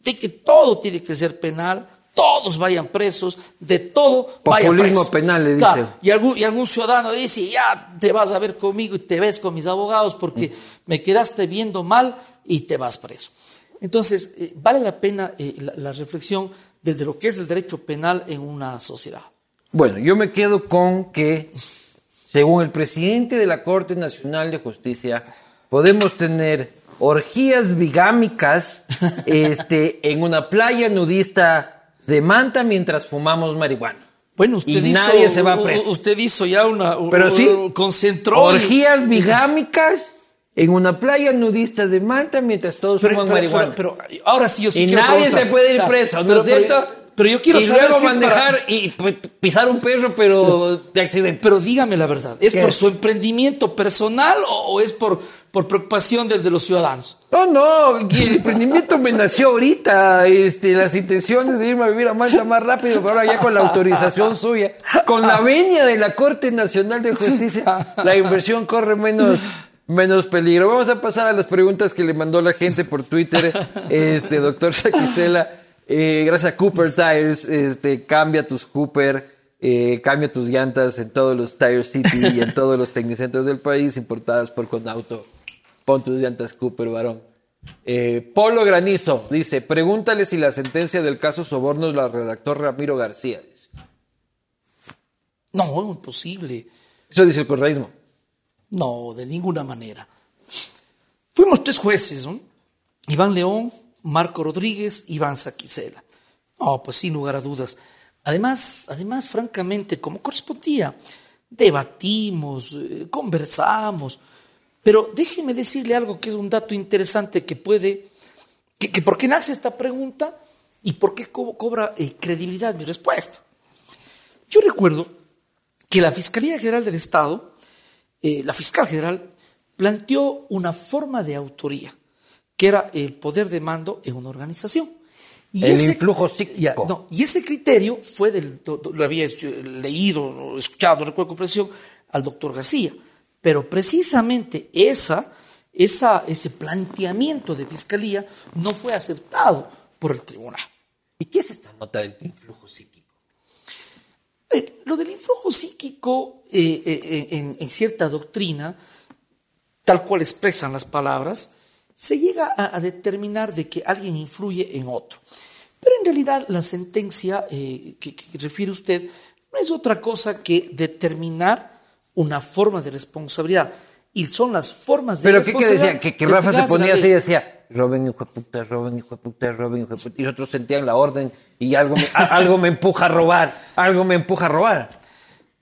de que todo tiene que ser penal, todos vayan presos, de todo vayan Populismo presos. penal, le Claro, y, algún, y algún ciudadano dice, ya te vas a ver conmigo y te ves con mis abogados porque me quedaste viendo mal y te vas preso. Entonces, eh, vale la pena eh, la, la reflexión desde lo que es el derecho penal en una sociedad. Bueno, yo me quedo con que, según el presidente de la Corte Nacional de Justicia, podemos tener orgías bigámicas este, en una playa nudista de Manta mientras fumamos marihuana. Bueno, usted Y hizo, nadie se va preso. Usted hizo ya una. Pero sí, concentró. y- orgías bigámicas en una playa nudista de Manta mientras todos Pero, fuman pero- marihuana. pero- pero ahora sí yo sí y quiero nadie preguntar. se puede ir Ya, preso, ¿no es cierto? Pero, yo quiero y saber luego si es para- manejar y pisar un perro, pero de accidente. Pero dígame la verdad, ¿es ¿Qué? por su emprendimiento personal o, es por, por preocupación del de los ciudadanos? No, no, el emprendimiento me nació ahorita, este, las intenciones de irme a vivir a Malta más rápido, pero ahora ya con la autorización suya, con la veña de la Corte Nacional de Justicia, la inversión corre menos, menos peligro. Vamos a pasar a las preguntas que le mandó la gente por Twitter, este, doctor Saquistela, eh, gracias a Cooper Tires, este, cambia tus Cooper, eh, cambia tus llantas en todos los Tire City y en todos los tecnicentros del país, importadas por Conauto. Pon tus llantas Cooper, varón. Eh, Polo Granizo dice, pregúntale si la sentencia del caso Sobornos la redactó Ramiro García. No, imposible. Eso dice el correísmo. No, de ninguna manera. Fuimos tres jueces, ¿no? Iván León, Marco Rodríguez, Iván Saquicela. No, pues sin lugar a dudas. Además, además, francamente, como correspondía, debatimos, eh, conversamos. Pero déjeme decirle algo que es un dato interesante que puede, que, que por qué nace esta pregunta y por qué co- cobra eh, credibilidad mi respuesta. Yo recuerdo que la Fiscalía General del Estado, eh, la fiscal general, planteó una forma de autoría, que era el poder de mando en una organización. El influjo psíquico. Ya, no, y ese criterio fue del, lo había leído, escuchado, no recuerdo con precisión, al doctor García. Pero precisamente esa, esa, ese planteamiento de fiscalía no fue aceptado por el tribunal. ¿Y qué es esta nota del influjo psíquico? Eh, Lo del influjo psíquico eh, eh, en, en cierta doctrina, tal cual expresan las palabras, se llega a, a determinar de que alguien influye en otro. Pero en realidad la sentencia eh, que, que refiere usted no es otra cosa que determinar una forma de responsabilidad. Y son las formas de ¿Pero qué, qué responsabilidad decía? Que, que Rafa se ponía así y decía, roben hijo de puta, roben hijo de puta, roben hijo de puta. Y otros sentían la orden y algo me, algo me empuja a robar, algo me empuja a robar.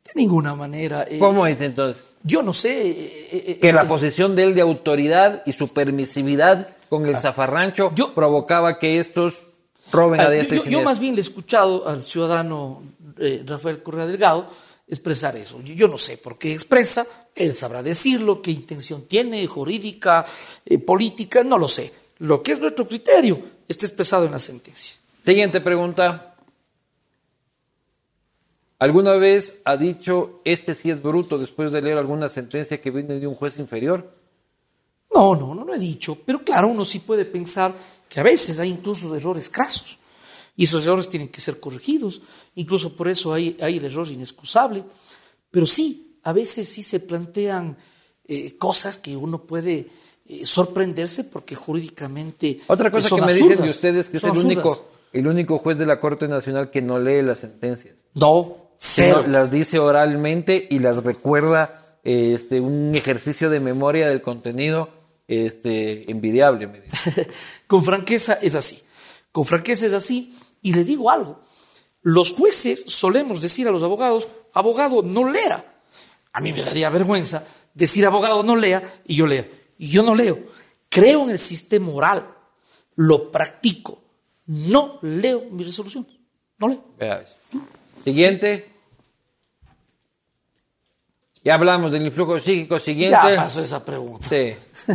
De ninguna manera. eh, ¿Cómo es entonces? Yo no sé. eh, eh, Que eh, la posición de él de autoridad y su permisividad con el zafarrancho Ah. Yo- provocaba que estos roben a Ah, diestra y yo, yo siniestra. más bien le he escuchado al ciudadano eh, Rafael Correa Delgado expresar eso. Yo, yo no sé por qué expresa, él sabrá decirlo, qué intención tiene, jurídica, política, no lo sé. Lo que es nuestro criterio está expresado en la sentencia. Siguiente pregunta. ¿Alguna vez ha dicho este sí es bruto después de leer alguna sentencia que viene de un juez inferior? No, no, no lo he dicho, pero claro, uno sí puede pensar que a veces hay incluso errores crasos y esos errores tienen que ser corregidos, incluso por eso hay, hay el error inexcusable, pero sí, a veces sí se plantean eh, cosas que uno puede eh, sorprenderse porque jurídicamente Otra cosa son que me dicen de ustedes que es el absurdas. único, el único juez de la Corte Nacional que no lee las sentencias. No, cero. las dice oralmente y las recuerda este, un ejercicio de memoria del contenido este, envidiable, me dicen. Con franqueza es así. Con franqueza es así. Y le digo algo. Los jueces solemos decir a los abogados, abogado, no lea. A mí me daría vergüenza decir abogado, no lea, y yo leo. Y yo no leo. Creo en el sistema oral. Lo practico. No leo mi resolución. No leo. Siguiente. Ya hablamos del influjo psíquico. Siguiente. Ya pasó esa pregunta. Sí.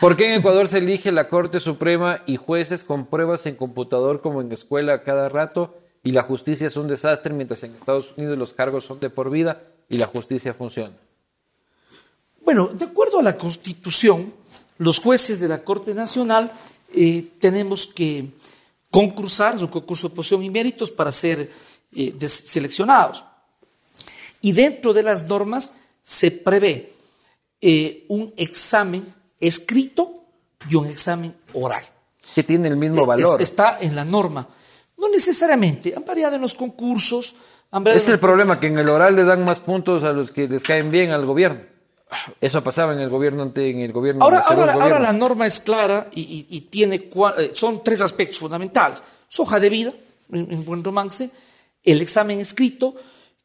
¿Por qué en Ecuador se elige la Corte Suprema y jueces con pruebas en computador como en escuela cada rato y la justicia es un desastre, mientras en Estados Unidos los cargos son de por vida y la justicia funciona? Bueno, de acuerdo a la Constitución, los jueces de la Corte Nacional eh, tenemos que concursar, es un concurso de posición y méritos para ser eh, seleccionados. Y dentro de las normas se prevé eh, un examen escrito y un examen oral. Que tiene el mismo Eh, valor. es- está en la norma. No necesariamente, han variado en los concursos, han variado Este es el problema, que en el oral le dan más puntos a los que les caen bien al gobierno. Eso pasaba en el gobierno ante, en el gobierno. Ahora, ahora, ahora la norma es clara y, y- y tiene cua- eh, son tres aspectos fundamentales. Su hoja de vida, en, en buen romance, el examen escrito,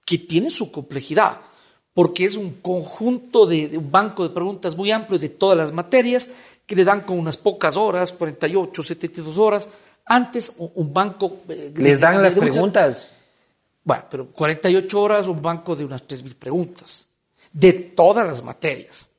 que tiene su complejidad, porque es un conjunto de, de un banco de preguntas muy amplio de todas las materias, que le dan con unas pocas horas, 48, 72 horas. Antes, un, banco... eh, Les dan de- las muchas- preguntas. bueno, pero 48 horas, un banco de unas 3.000 preguntas, de todas las materias.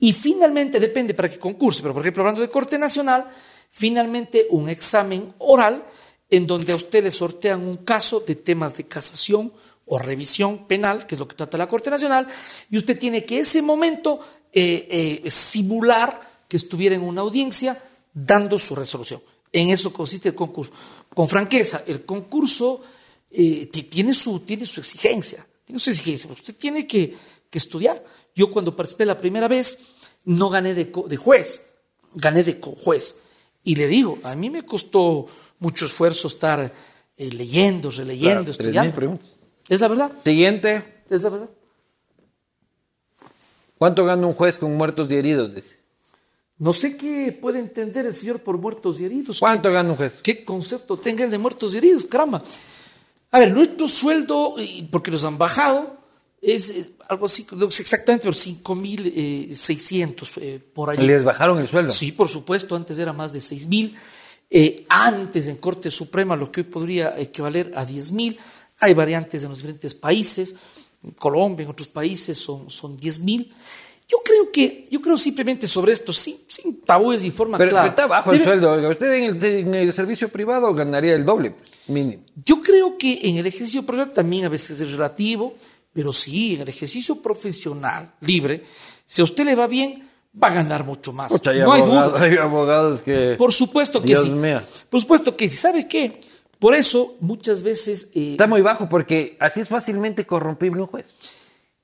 Y finalmente, depende para qué concurse, pero por ejemplo, hablando de Corte Nacional, finalmente un examen oral en donde a usted le sortean un caso de temas de casación o revisión penal, que es lo que trata la Corte Nacional, y usted tiene que ese momento eh, eh, simular que estuviera en una audiencia dando su resolución. En eso consiste el concurso. Con franqueza, el concurso eh, ti- tiene, su, tiene su exigencia, tiene su exigencia. Usted tiene que, que estudiar. Yo cuando participé la primera vez, no gané de, co- de juez, gané de juez. Y le digo, a mí me costó mucho esfuerzo estar eh, leyendo, releyendo, Claro, 3.000 estudiando. Es la verdad, Siguiente. es la verdad. ¿Cuánto gana un juez con muertos y heridos? Dice. No sé qué puede entender el señor por muertos y heridos. ¿Cuánto gana un juez? ¿Qué concepto tenga el de muertos y heridos? Caramba. A ver, nuestro sueldo, porque nos han bajado, es eh, algo así, no sé exactamente, pero 5.600 eh, por allí. Les bajaron el sueldo. Sí, por supuesto, antes era más de 6.000. Eh, antes en Corte Suprema, lo que hoy podría equivaler a 10.000. Hay variantes en los diferentes países. En Colombia, en otros países son, son 10.000. Yo creo que, yo creo simplemente sobre esto, sí, sin tabúes y forma Pero, clara. pero está bajo el Debe- sueldo. oiga. Usted en el, en el servicio privado ganaría el doble, mínimo. Yo creo que en el ejercicio profesional también a veces es relativo, pero sí, en el ejercicio profesional libre, si a usted le va bien, va a ganar mucho más. Pucha, no hay duda. hay abogados que... Por supuesto que Dios sí. mío. Por supuesto que sí. ¿Sabe qué? Por eso muchas veces, eh, Está muy bajo porque así es fácilmente corrompible un juez.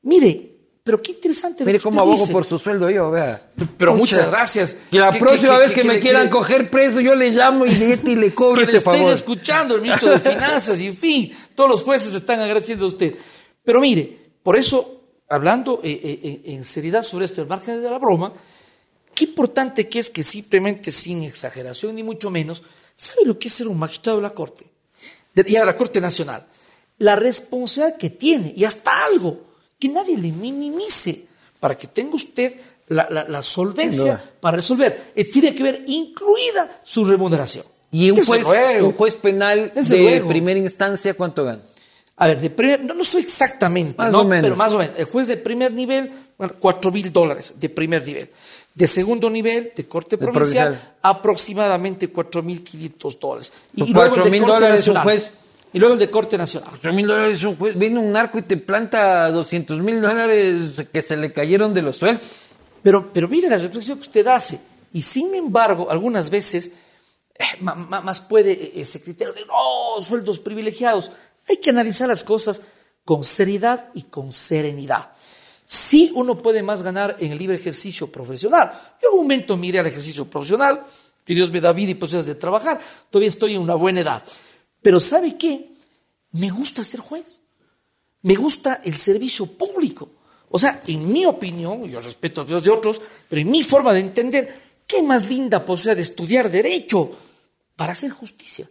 mire, pero qué interesante. Mire cómo abogo dice. por su sueldo yo, vea. Pero muchas gracias. Que la Que- próxima que- vez que- me le- quieran le- coger preso, yo le llamo y le, y le cobro que le este estén favor. escuchando el ministro de Finanzas y en fin, todos los jueces están agradeciendo a usted. Pero mire, por eso, hablando eh, eh, en en seriedad sobre esto, al margen de la broma, qué importante que es que simplemente sin exageración ni mucho menos, ¿sabe lo que es ser un magistrado de la Corte? De, ya de la Corte Nacional. La responsabilidad que tiene y hasta algo que nadie le minimice para que tenga usted la, la- la solvencia para resolver. Eh, tiene que ver incluida su remuneración. Y un juez, un juez penal Desde de luego. primera instancia, ¿cuánto gana? A ver, de primer, no, no estoy exactamente, Más ¿no? pero más o menos. El juez de primer nivel, bueno, 4 mil dólares de primer nivel. De segundo nivel, de corte De provincial, provincial. aproximadamente 4 mil 500 dólares. Pues luego el 4.000 de corte dólares un nacional. juez. Y luego el de corte nacional. 8 mil dólares un juez. Viene un narco y te planta 200 mil dólares que se le cayeron de los sueldos. Pero, pero mire la reflexión que usted hace. Y sin embargo, algunas veces, eh, ma- ma- más puede eh, ese criterio de, no, sueldos privilegiados. Hay que analizar las cosas con seriedad y con serenidad. Sí uno puede más ganar en el libre ejercicio profesional. Yo en un momento miré al ejercicio profesional, que Dios me da vida y posibilidades de trabajar, todavía estoy en una buena edad. Pero ¿sabe qué? Me gusta ser juez. Me gusta el servicio público. O sea, en mi opinión, yo respeto a Dios de otros, pero en mi forma de entender, ¿qué más linda posibilidad de estudiar derecho para hacer justicia?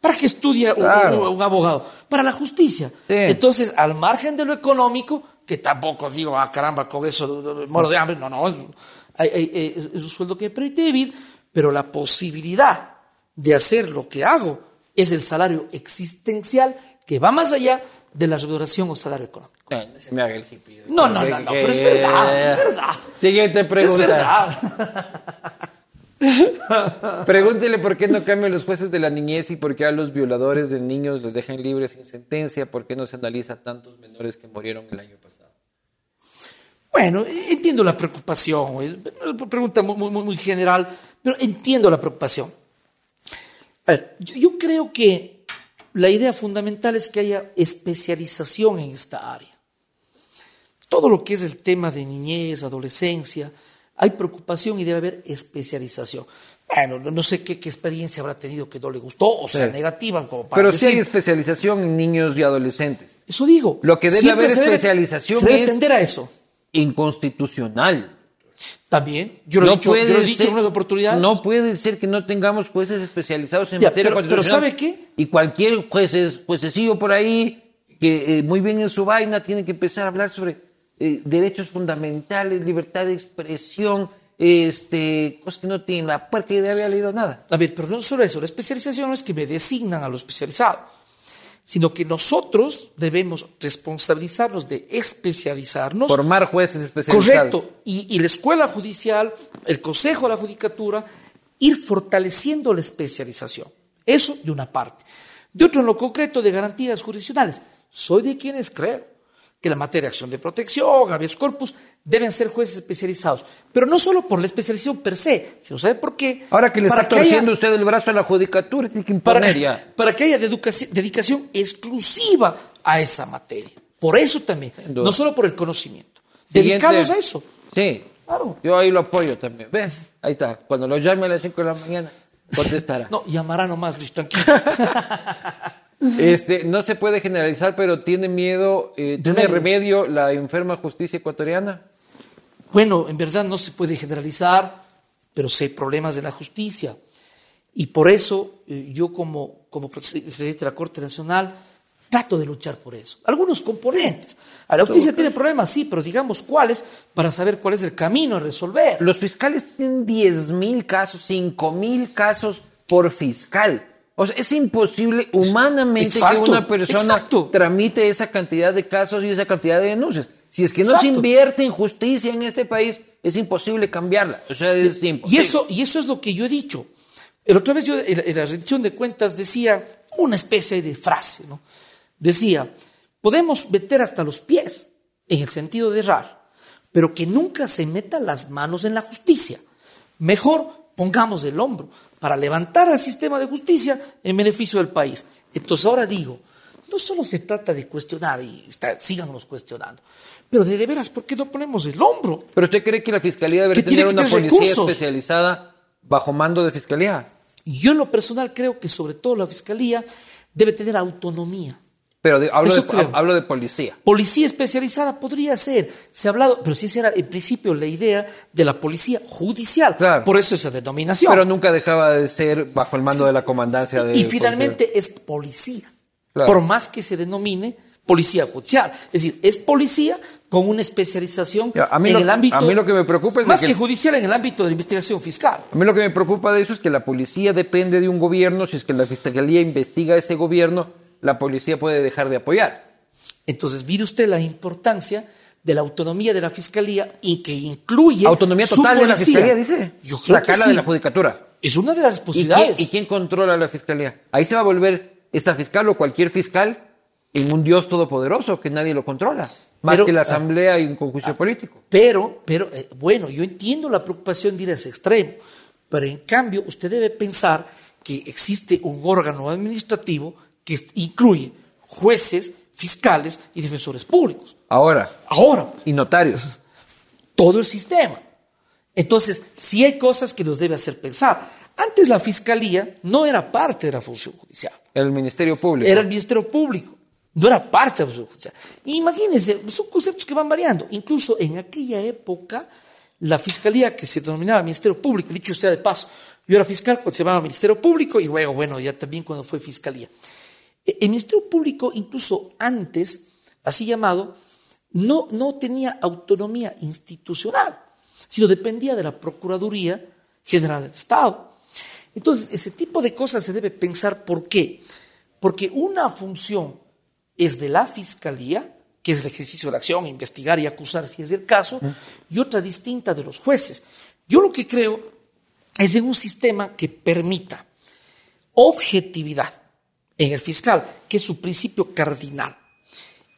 ¿Para qué estudia un- Claro. un, un abogado? Para la justicia. Sí. Entonces, al margen de lo económico, que tampoco digo, ah, caramba, con eso eh, muero de hambre, no, no, hay- es un sueldo que me permite vivir, pero la posibilidad de hacer lo que hago es el salario existencial que va más allá de la remuneración o salario económico. Ay, no se me haga el hippie. No, no, no, no, pero es verdad, es verdad. Siguiente Es pregunta. verdad. Pregúntele por qué no cambian los jueces de la niñez y por qué a los violadores de niños los dejan libres sin sentencia, por qué no se analiza tantos menores que murieron el año pasado. Bueno, entiendo la preocupación, es una pregunta muy, muy, muy general, pero entiendo la preocupación. A ver, yo, yo creo que la idea fundamental es que haya especialización en esta área. Todo lo que es el tema de niñez, adolescencia, hay preocupación y debe haber especialización. Bueno, no- sé qué, qué experiencia habrá tenido que no le gustó, o sea, Sí. negativa, como para Pero sí hay decir. especialización en niños y adolescentes. Eso digo. Lo que debe haber se debe- especialización se debe es- tender a eso. Inconstitucional. También. Yo lo he dicho, yo lo he dicho ser- en unas oportunidades. No puede ser que no tengamos jueces especializados en Ya, materia pero- pero. ¿sabe qué? Y cualquier juez, juececillo por ahí, que eh, muy bien en su vaina, tiene que empezar a hablar sobre eh, derechos fundamentales, libertad de expresión, este, cosas que no tienen la puerca idea de haber leído nada. A ver, pero no solo eso, la especialización no es que me designan a lo especializado, sino que nosotros debemos responsabilizarnos de especializarnos. Formar jueces especializados. Correcto. Y, y la escuela judicial, el Consejo de la Judicatura, ir fortaleciendo la especialización. Eso de una parte. De otro, en lo concreto de garantías jurisdiccionales. Soy de quienes creo que la materia de acción de protección, habeas corpus, deben ser jueces especializados. Pero no solo por la especialización per se, sino ¿sabe por qué? Ahora que le Para está haya- torciendo usted el brazo a la judicatura, tiene que para, imponer ya. para que haya dedicaci- dedicación exclusiva a esa materia. Por eso también, no solo por el conocimiento. Siguiente. Dedicados a eso. Sí. Claro. Yo ahí lo apoyo también. ¿Ves? Ahí está. Cuando lo llame a las 5 de la mañana, contestará. No, llamará nomás, Luis, tranquilo. Este, no se puede generalizar, pero tiene miedo, eh, tiene Remedio. remedio la enferma justicia ecuatoriana. Bueno, en verdad no se puede generalizar, pero sí hay problemas de la justicia. Y por eso eh, yo como, como presidente de la Corte Nacional trato de luchar por eso. Algunos componentes. A la justicia tiene problemas, sí, pero digamos cuáles para saber cuál es el camino a resolver. Los fiscales tienen 10 mil casos, 5 mil casos por fiscal. O sea, es imposible humanamente Exacto, que una persona exacto. tramite esa cantidad de casos y esa cantidad de denuncias. Si es que no se Exacto. invierte en justicia en este país, es imposible cambiarla. O sea, es Y imposible. eso, y eso es lo que yo he dicho. El otra vez yo en la- en la rendición de cuentas decía una especie de frase, ¿no? Decía, podemos meter hasta los pies en el sentido de errar, pero que nunca se metan las manos en la justicia. Mejor pongamos el hombro para levantar al sistema de justicia en beneficio del país. Entonces ahora digo, no solo se trata de cuestionar y está, síganos cuestionando, pero de, de veras, ¿por qué no ponemos el hombro? Pero usted cree que la fiscalía debe tener una policía recursos. especializada bajo mando de fiscalía. Yo en lo personal creo que sobre todo la fiscalía debe tener autonomía. Pero de- hablo, Eso de, creo. hablo de policía. Policía especializada podría ser. Se ha hablado, pero sí esa era en principio la idea de la policía judicial. Claro. Por eso esa denominación. Pero nunca dejaba de ser bajo el mando de la comandancia de y finalmente es policía. Claro. Por más que se denomine policía judicial. Es decir, es policía con una especialización Ya, a mí en lo- el ámbito. a mí lo que me preocupa es Más que- que judicial en el ámbito de la investigación fiscal. A mí lo que me preocupa de eso es que la policía depende de un gobierno. Si es que la fiscalía investiga ese gobierno, la policía puede dejar de apoyar. Entonces, mire usted la importancia de la autonomía de la fiscalía y que incluye. Autonomía total de la fiscalía, dice. Yo creo Sacarla que sí. de la judicatura. Es una de las ¿Y quién, posibilidades. y quién controla la fiscalía? Ahí se va a volver esta fiscal o cualquier fiscal en un Dios todopoderoso que nadie lo controla. Más Pero, que la ah, asamblea y un juicio político. Pero, pero, eh, bueno, yo entiendo la preocupación de ir a ese extremo, pero en cambio usted debe pensar que existe un órgano administrativo que incluye jueces, fiscales y defensores públicos. Ahora, Ahora, y notarios. todo el sistema. Entonces, sí hay cosas que nos debe hacer pensar. Antes la fiscalía no era parte de la función judicial, El Ministerio Público. era el Ministerio Público, no era parte de la función judicial. Imagínense, son conceptos que van variando. Incluso en aquella época, la fiscalía que se denominaba Ministerio Público, dicho sea de paso, yo era fiscal cuando se llamaba Ministerio Público y luego, bueno, ya también cuando fue fiscalía. E- El Ministerio Público, incluso antes, así llamado, no, no tenía autonomía institucional, sino dependía de la Procuraduría General del Estado. Entonces, ese tipo de cosas se debe pensar por qué. Porque una función es de la Fiscalía, que es el ejercicio de la acción, investigar y acusar si es el caso, y otra distinta de los jueces. Yo lo que creo es en un sistema que permita objetividad en el fiscal, que es su principio cardinal,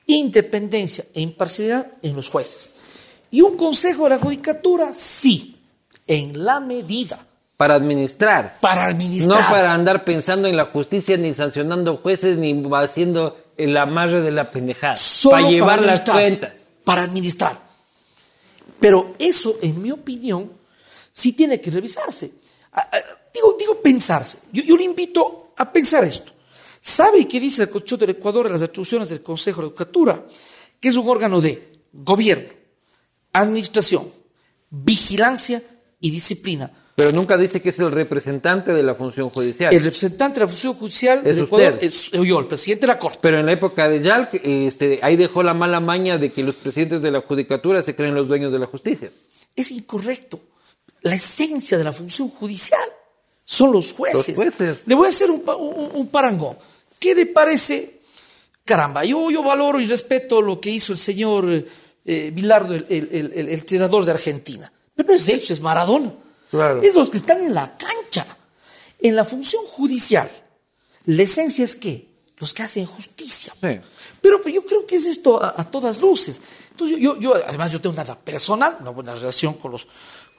independencia e imparcialidad en los jueces. Y un consejo de la judicatura, sí, en la medida Para administrar. para administrar. No para andar pensando en la justicia, ni sancionando jueces, ni haciendo el amarre de la pendejada. Solo para llevar las administrar, cuentas. Para administrar. Pero eso, en mi opinión, sí tiene que revisarse. Ah, ah, Digo, digo pensarse. Yo, yo le invito a pensar esto. ¿Sabe qué dice la Constitución del Ecuador en las atribuciones del Consejo de Educatura? Que es un órgano de gobierno, administración, vigilancia y disciplina. Pero nunca dice que es el representante de la función judicial. El representante de la función judicial Es del Ecuador usted. es yo, el presidente de la Corte. Pero en la época de Yalc, este, ahí dejó la mala maña de que los presidentes de la judicatura se creen los dueños de la justicia. Es incorrecto. La esencia de la función judicial son los jueces. Los jueces. Le voy a hacer un- un parangón. ¿Qué le parece? Caramba, yo, yo valoro y respeto lo que hizo el señor eh, Bilardo, el, el- el- el- el entrenador de Argentina. Pero no es eso, es Maradona. Claro. Es los que están en la cancha. En la función judicial, la esencia es que los que hacen justicia. Sí. Pero, pero yo creo que es esto a, a todas luces. Entonces, yo, yo, además, yo tengo nada personal, una buena relación con los,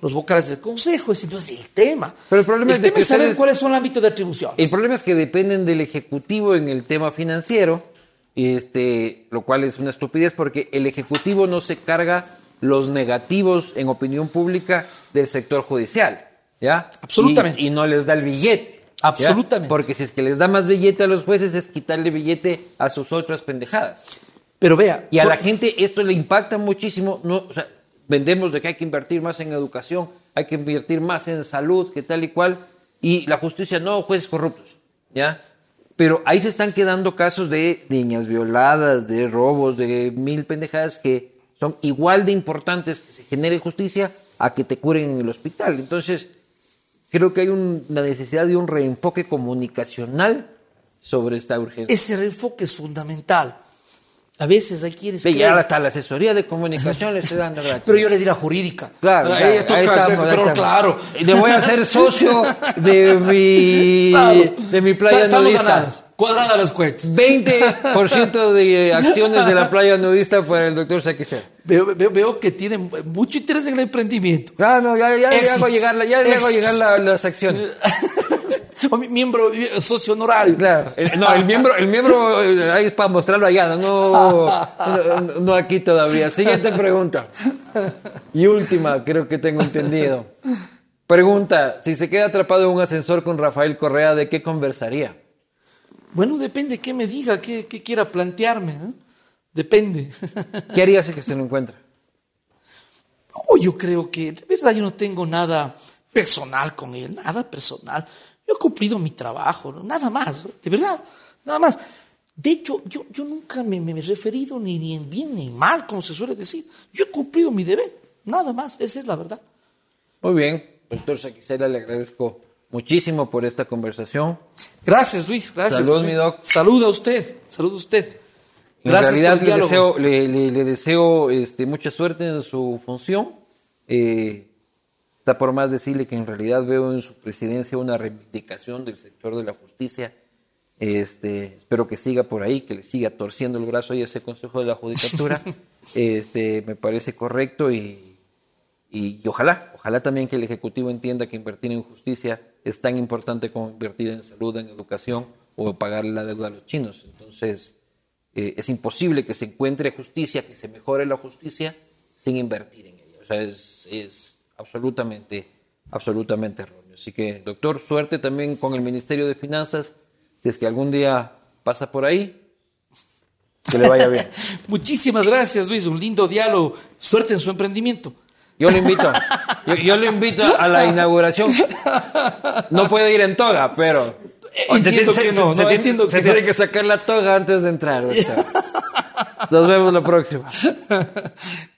los vocales del Consejo, ese no es el tema. Pero el problema es tema que es saber cuáles son los ámbitos de atribución. El problema es que dependen del Ejecutivo en el tema financiero, este, lo cual es una estupidez porque el Ejecutivo no se carga los negativos en opinión pública del sector judicial, ¿ya? Absolutamente. Y, y no les da el billete. ¿ya? Absolutamente. Porque si es que les da más billete a los jueces es quitarle billete a sus otras pendejadas. Pero vea, Y a por- la gente esto le impacta muchísimo. No, o sea, vendemos de que hay que invertir más en educación, hay que invertir más en salud, que tal y cual. Y la justicia, no, jueces corruptos. ¿Ya? Pero ahí se están quedando casos de niñas violadas, de robos, de mil pendejadas que son igual de importantes que se genere justicia a que te curen en el hospital. Entonces, creo que hay un- una necesidad de un reenfoque comunicacional sobre esta urgencia. ese reenfoque es fundamental. A veces hay quienes Ve, ya hasta la asesoría de comunicación le estoy dando gratis. Pero yo le di la jurídica. Claro, Ahí toca- ahí estamos, ahí pero estamos. claro. Le voy a hacer socio de mi, Claro. de mi playa Estamos nudista. ganadas, cuadradas las cuentas. 20% de acciones de la playa nudista para el doctor Saquicer. Veo, veo- veo que tiene mucho interés en el emprendimiento. Ah, no, ya, ya le hago llegar, la- ya le hago llegar la- las acciones. O miembro eh, socio honorario. Claro. El- no, el miembro, el miembro eh, ahí es para mostrarlo allá, no, no, no aquí todavía. Siguiente pregunta. Y última, creo que tengo entendido. Pregunta, si se queda atrapado en un ascensor con Rafael Correa, ¿de qué conversaría? Bueno, depende qué me diga, qué, qué quiera plantearme. ¿eh? Depende. ¿Qué haría si que se lo encuentra? No, yo creo que, de verdad, yo no tengo nada personal con él, nada personal. Yo he cumplido mi trabajo, ¿no? nada más, de verdad, nada más. De hecho, yo, yo nunca me, me he referido ni, ni en bien ni en mal, como se suele decir. Yo he cumplido mi deber, nada más, esa es la verdad. Muy bien, doctor Saquicela, le agradezco muchísimo por esta conversación. Gracias, Luis, gracias. Salud, Luis. mi doc. Saluda a usted, saluda a usted. En Gracias realidad por el le deseo, le, le- le deseo este, mucha suerte en su función. Eh, está por más decirle que en realidad veo en su presidencia una reivindicación del sector de la justicia. Este, espero que siga por ahí, que le siga torciendo el brazo ahí a ese Consejo de la Judicatura. este, me parece correcto y, y, y ojalá, ojalá también que el Ejecutivo entienda que invertir en justicia es tan importante como invertir en salud, en educación o pagar la deuda a los chinos. Entonces, eh, es imposible que se encuentre justicia, que se mejore la justicia sin invertir en ella. O sea, es, es absolutamente, absolutamente erróneo. Así que, doctor, suerte también con el Ministerio de Finanzas. Si es que algún día pasa por ahí, que le vaya bien. Muchísimas gracias, Luis. Un lindo diálogo. Suerte en su emprendimiento. Yo lo invito. Yo, yo lo invito a la inauguración. No puede ir en toga, pero. Entiendo Se- que se- no, se no, tiene- entiendo se que tiene no. que sacar la toga antes de entrar. doctor. Nos vemos la próxima.